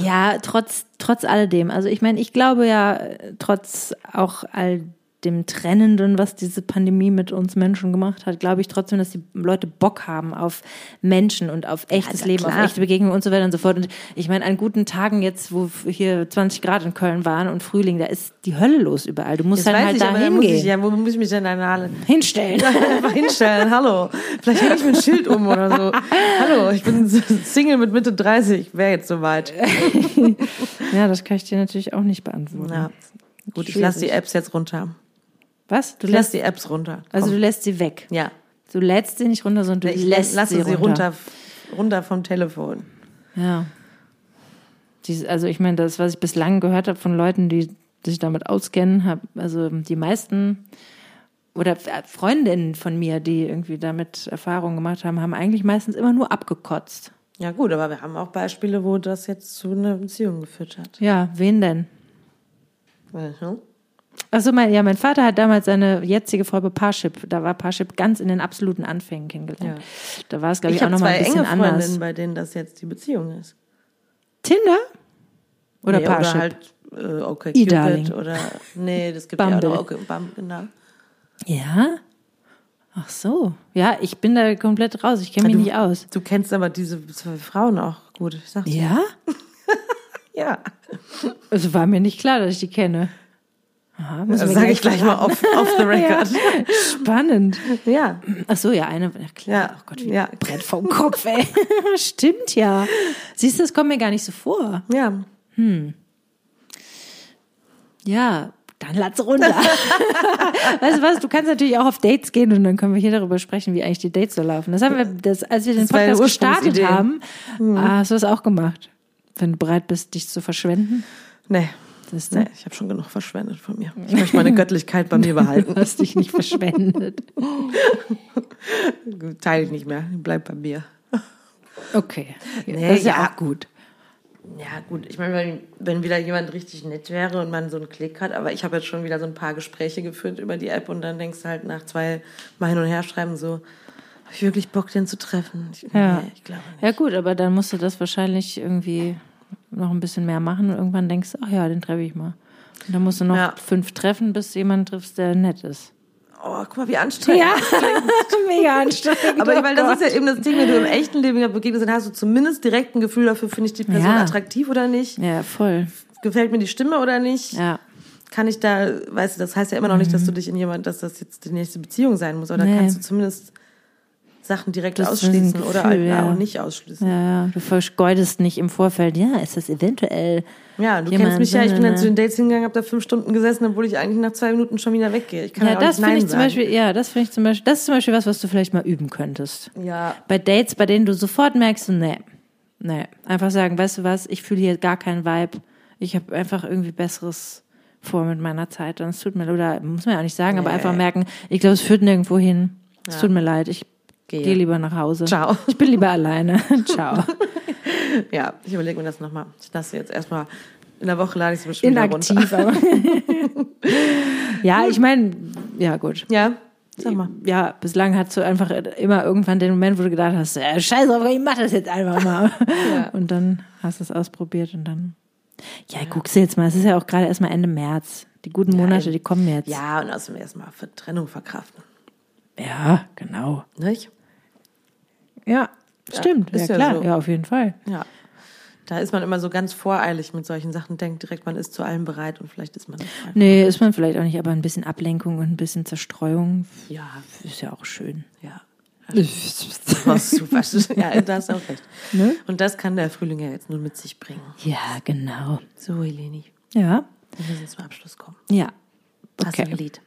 Ja, trotz, trotz alledem. Also ich meine, ich glaube ja, äh, trotz auch all dem Trennenden, was diese Pandemie mit uns Menschen gemacht hat, glaube ich trotzdem, dass die Leute Bock haben auf Menschen und auf echtes
Ja,
Leben,
klar.
auf echte Begegnungen und so weiter und so fort. Und ich meine, an guten Tagen jetzt, wo hier 20 Grad in Köln waren und Frühling, da ist die Hölle los überall. Du musst
Das
dann halt
ich,
da hingehen.
ja, wo muss ich mich denn dann alle
Hinstellen.
einfach <laughs> hinstellen? Hallo. Vielleicht hänge ich mir ein Schild um oder so. Hallo, ich bin Single mit Mitte 30. Wäre jetzt soweit. <laughs>
ja, das kann ich dir natürlich auch nicht beantworten.
Ja. Gut, ich lasse die
Schwierig.
Apps jetzt runter.
Was? Du lässt,
die Apps runter.
also
Komm.
du lässt sie weg.
ja.
Du lädst sie nicht runter, sondern du
Ich
lässt
lasse
sie runter.
runter, runter vom Telefon.
Ja. Also ich meine, das, was ich bislang gehört habe von Leuten, die sich damit auskennen, hab, also die meisten oder Freundinnen von mir, die irgendwie damit Erfahrungen gemacht haben, haben eigentlich meistens immer nur abgekotzt.
Ja gut, aber wir haben auch Beispiele, wo das jetzt zu einer Beziehung geführt hat.
Ja, wen denn?
Mhm.
Achso, mein, ja, mein Vater hat damals seine jetzige Frau bei Parship, da war Parship ganz in den absoluten Anfängen kennengelernt. Da war es, glaube ich,
Ich
auch nochmal ein bisschen
enge Freundinnen,
anders.
bei denen das jetzt die Beziehung ist.
Tinder? Oder
nee,
Parship?
Oder halt äh, okay. Cupid oder nee, das gibt ja
Bumble.
auch noch okay, Bumble, genau.
Ja? Ach so. Ja, ich bin da komplett raus. Ich kenne mich
du-
nicht aus.
Du kennst aber diese zwei Frauen auch gut. Ich sag's.
Ja? <laughs>
Ja.
Also war mir nicht klar, dass ich die kenne. Aha,
Das
mir
sage ich gleich mal off, off the <laughs> record.
Spannend.
Ja.
Ach so, ja, eine. Ja, klar.
Ja.
Oh Gott, wie
Ja.
Brett vom Kopf, ey. <laughs> Stimmt ja. Siehst du, das kommt mir gar nicht so vor.
Ja.
Ja, dann lad's runter. <laughs> weißt du was, du kannst natürlich auch auf Dates gehen und dann können wir hier darüber sprechen, wie eigentlich die Dates so laufen. Das haben wir, das, als wir den
Das ja
Podcast gestartet haben, ah, hast du das auch gemacht. Wenn du bereit bist, dich zu verschwenden.
Nee.
Ne?
Nee, ich habe schon genug verschwendet von mir. Ich möchte meine <laughs> Göttlichkeit bei mir behalten.
Du <laughs> hast dich nicht verschwendet.
Teile ich nicht mehr. Bleib bei mir.
Okay.
Nee,
das ist ja,
ja.
auch gut.
Ja, gut. Ich meine, wenn, wenn wieder jemand richtig nett wäre und man so einen Klick hat, aber ich habe jetzt schon wieder so ein paar Gespräche geführt über die App und dann denkst du halt nach zwei Mal hin und her schreiben so, habe ich wirklich Bock, den zu treffen? Ich,
Ja.
Nee, ich glaube nicht.
Ja gut, aber dann musst du das wahrscheinlich irgendwie noch ein bisschen mehr machen und irgendwann denkst du, ach ja, den treffe ich mal. Und dann musst du noch
Ja.
fünf treffen, bis du jemanden triffst, der nett ist.
Oh, guck mal, wie anstrengend. <laughs>
mega anstrengend.
Aber weil das ist ja eben das Ding, wenn du im echten Leben ja begegnest, dann hast du zumindest direkt ein Gefühl dafür, finde ich die Person
Ja.
attraktiv oder nicht?
Ja, voll.
Gefällt mir die Stimme oder nicht?
Ja.
Kann ich da, weißt du, das heißt ja immer noch nicht, dass du dich in jemand, dass das jetzt die nächste Beziehung sein muss, oder
Nee.
kannst du zumindest Sachen direkt
Das
ausschließen oder
Gefühl,
halt
ja.
auch nicht ausschließen.
Ja, ja, du vergeudest nicht im Vorfeld, ja, ist das eventuell.
Ja, du
Jemand,
kennst mich ja, ich bin
ne,
dann
ne.
zu den Dates hingegangen, habe da fünf Stunden gesessen, obwohl ich eigentlich nach zwei Minuten schon wieder weggehe. Ich kann
Ja,
ja,
das finde ich zum
sagen.
Beispiel, ja, das finde ich zum Beispiel, das ist zum Beispiel was, was du vielleicht mal üben könntest.
Ja,
Bei Dates, bei denen du sofort merkst, nee, nee, einfach sagen, weißt du was, ich fühle hier gar keinen Vibe. Ich habe einfach irgendwie Besseres vor mit meiner Zeit. Und es tut mir, oder muss man ja auch nicht sagen, aber
Nee.
einfach merken, ich glaube, es führt nirgendwo hin. Es
Ja.
tut mir leid, ich
Gehe.
gehe lieber nach Hause.
Ciao.
Ich bin lieber alleine. <laughs> Ciao.
ja, ich überlege mir das nochmal. Ich lasse jetzt erstmal, in der Woche lade ich sie bestimmt runter.
Inaktiv, aber. <laughs> ja, ich meine, ja, gut.
Ja, Sag mal.
Ja, bislang hast du einfach immer irgendwann den Moment, wo du gedacht hast, äh, scheiß drauf, ich mach das jetzt einfach mal. <laughs>
Ja.
Und dann hast du es ausprobiert und dann. Ja, guckst du jetzt mal, es ist ja auch gerade erstmal Ende März. Die guten Monate, die kommen jetzt.
Ja, und außerdem erstmal für Trennung verkraften.
Ja, genau.
Nicht?
Ja, stimmt. Ja,
ist ja
klar.
so.
Ja, auf jeden Fall.
Ja. Da ist man immer so ganz voreilig mit solchen Sachen, denkt direkt, man ist zu allem bereit und vielleicht ist man nicht. bereit.
Nee, ist man vielleicht auch nicht, aber ein bisschen Ablenkung und ein bisschen Zerstreuung
Ja,
ist ja auch schön.
ja. Das war super. Ja, da hast du auch recht.
Ne?
Und das kann der Frühling ja jetzt nur mit sich bringen.
Ja, genau.
So, Heleni,
Ja,
wir müssen zum Abschluss kommen.
ja.
Hast du ein
Okay.
Lied?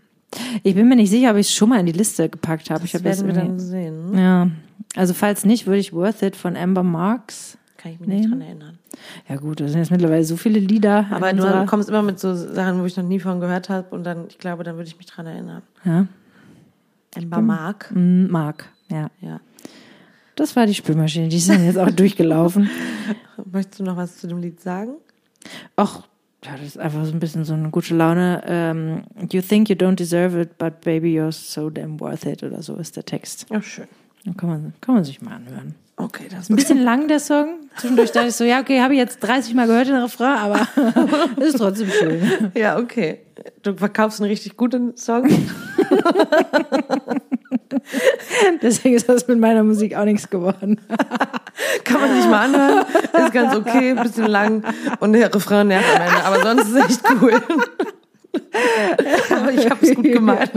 Ich bin mir nicht sicher, ob ich es schon mal in die Liste gepackt habe. Ich
Das
habe jetzt
werden wir dann sehen.
Ja, also falls nicht, würde ich Worth It von Amber Marks.
Kann ich mich nicht dran erinnern.
Ja gut, da sind jetzt mittlerweile so viele Lieder.
Aber du kommst immer mit so Sachen, wo ich noch nie von gehört habe und dann, ich glaube, dann würde ich mich dran erinnern.
ja,
Ember Mark.
mm, Mark, ja.
Ja.
Das war die Spülmaschine, die ist dann jetzt auch <laughs> durchgelaufen.
Möchtest du noch was zu dem Lied sagen?
Ach, ja, das ist einfach so ein bisschen so eine gute Laune. Ähm, you think you don't deserve it, but baby, you're so damn worth it oder so ist der Text.
Ja, schön.
Kann man, kann man sich mal anhören.
Okay, das
Ein bisschen lang, der Song. Zwischendurch dachte ich so, ja, okay, habe ich jetzt 30 Mal gehört, den Refrain, aber <laughs> ist trotzdem schön.
Ja, okay. Du verkaufst einen richtig guten Song. <laughs>
Deswegen ist das mit meiner Musik auch nichts geworden. <laughs>
Kann man sich mal anhören. Ist ganz okay, ein bisschen lang. Und der Refrain nervt am Ende. Aber sonst ist es echt cool. Aber ich habe es gut gemeint.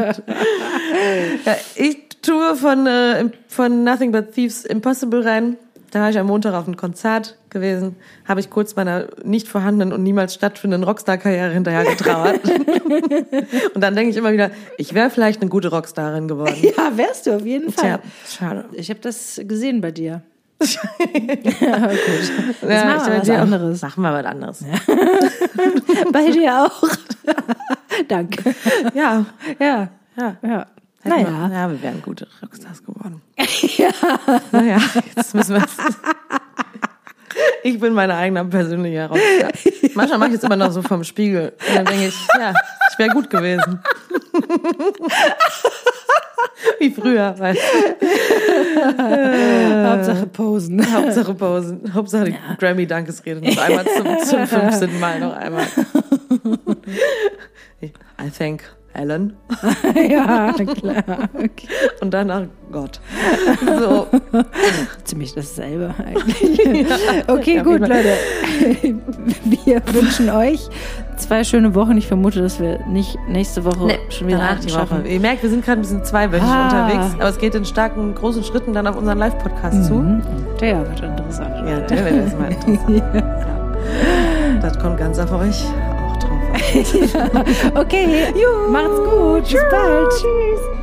Ja, ich tue von, äh, von Nothing But Thieves Impossible rein. Da war ich am Montag auf einem Konzert gewesen, habe ich kurz meiner nicht vorhandenen und niemals stattfindenden Rockstar-Karriere hinterher getrauert. <laughs> und dann denke ich immer wieder, ich wäre vielleicht eine gute Rockstarin geworden. <laughs>
Ja, wärst du auf jeden
Tja, schade.
Ich habe das gesehen bei dir. <laughs>
Ja,
Jetzt machen wir was
dir auch-
anderes.
Machen wir was anderes.
Bei dir auch. Danke.
Ja,
Ja,
ja.
ja.
Hätten wir-
Naja.
Ja, wir wären gute Rockstars geworden. <laughs> ja. Naja, jetzt müssen wir <laughs> Ich bin meine eigene persönliche Rockstar. Manchmal mache ich es immer noch so vom Spiegel. Und dann denke ich, ja, ich wäre gut gewesen. <laughs> Wie früher, weißt
Hauptsache posen.
du. Hauptsache Posen. Hauptsache die Grammy-Dankesrede noch einmal zum, zum 15. Mal noch einmal. I thank Alan. <laughs>
ja, klar. Okay.
Und danach Gott. <laughs> So.
Ziemlich dasselbe <laughs> eigentlich. Okay,
auf
gut. Leute. Wir wünschen euch zwei schöne Wochen. Ich vermute, dass wir nicht nächste Woche
Nee,
schon wieder
danach die
schaffen.
Woche. Ihr merkt, wir sind gerade ein bisschen zweiwöchig
Ah.
unterwegs, aber es geht in starken, großen Schritten dann auf unseren Live-Podcast zu.
Mhm. Der wird interessant.
Ja, der wird jetzt mal interessant. ja. Das kommt ganz auf euch <laughs>
Okay, macht's gut. Bis bald. Tschüss.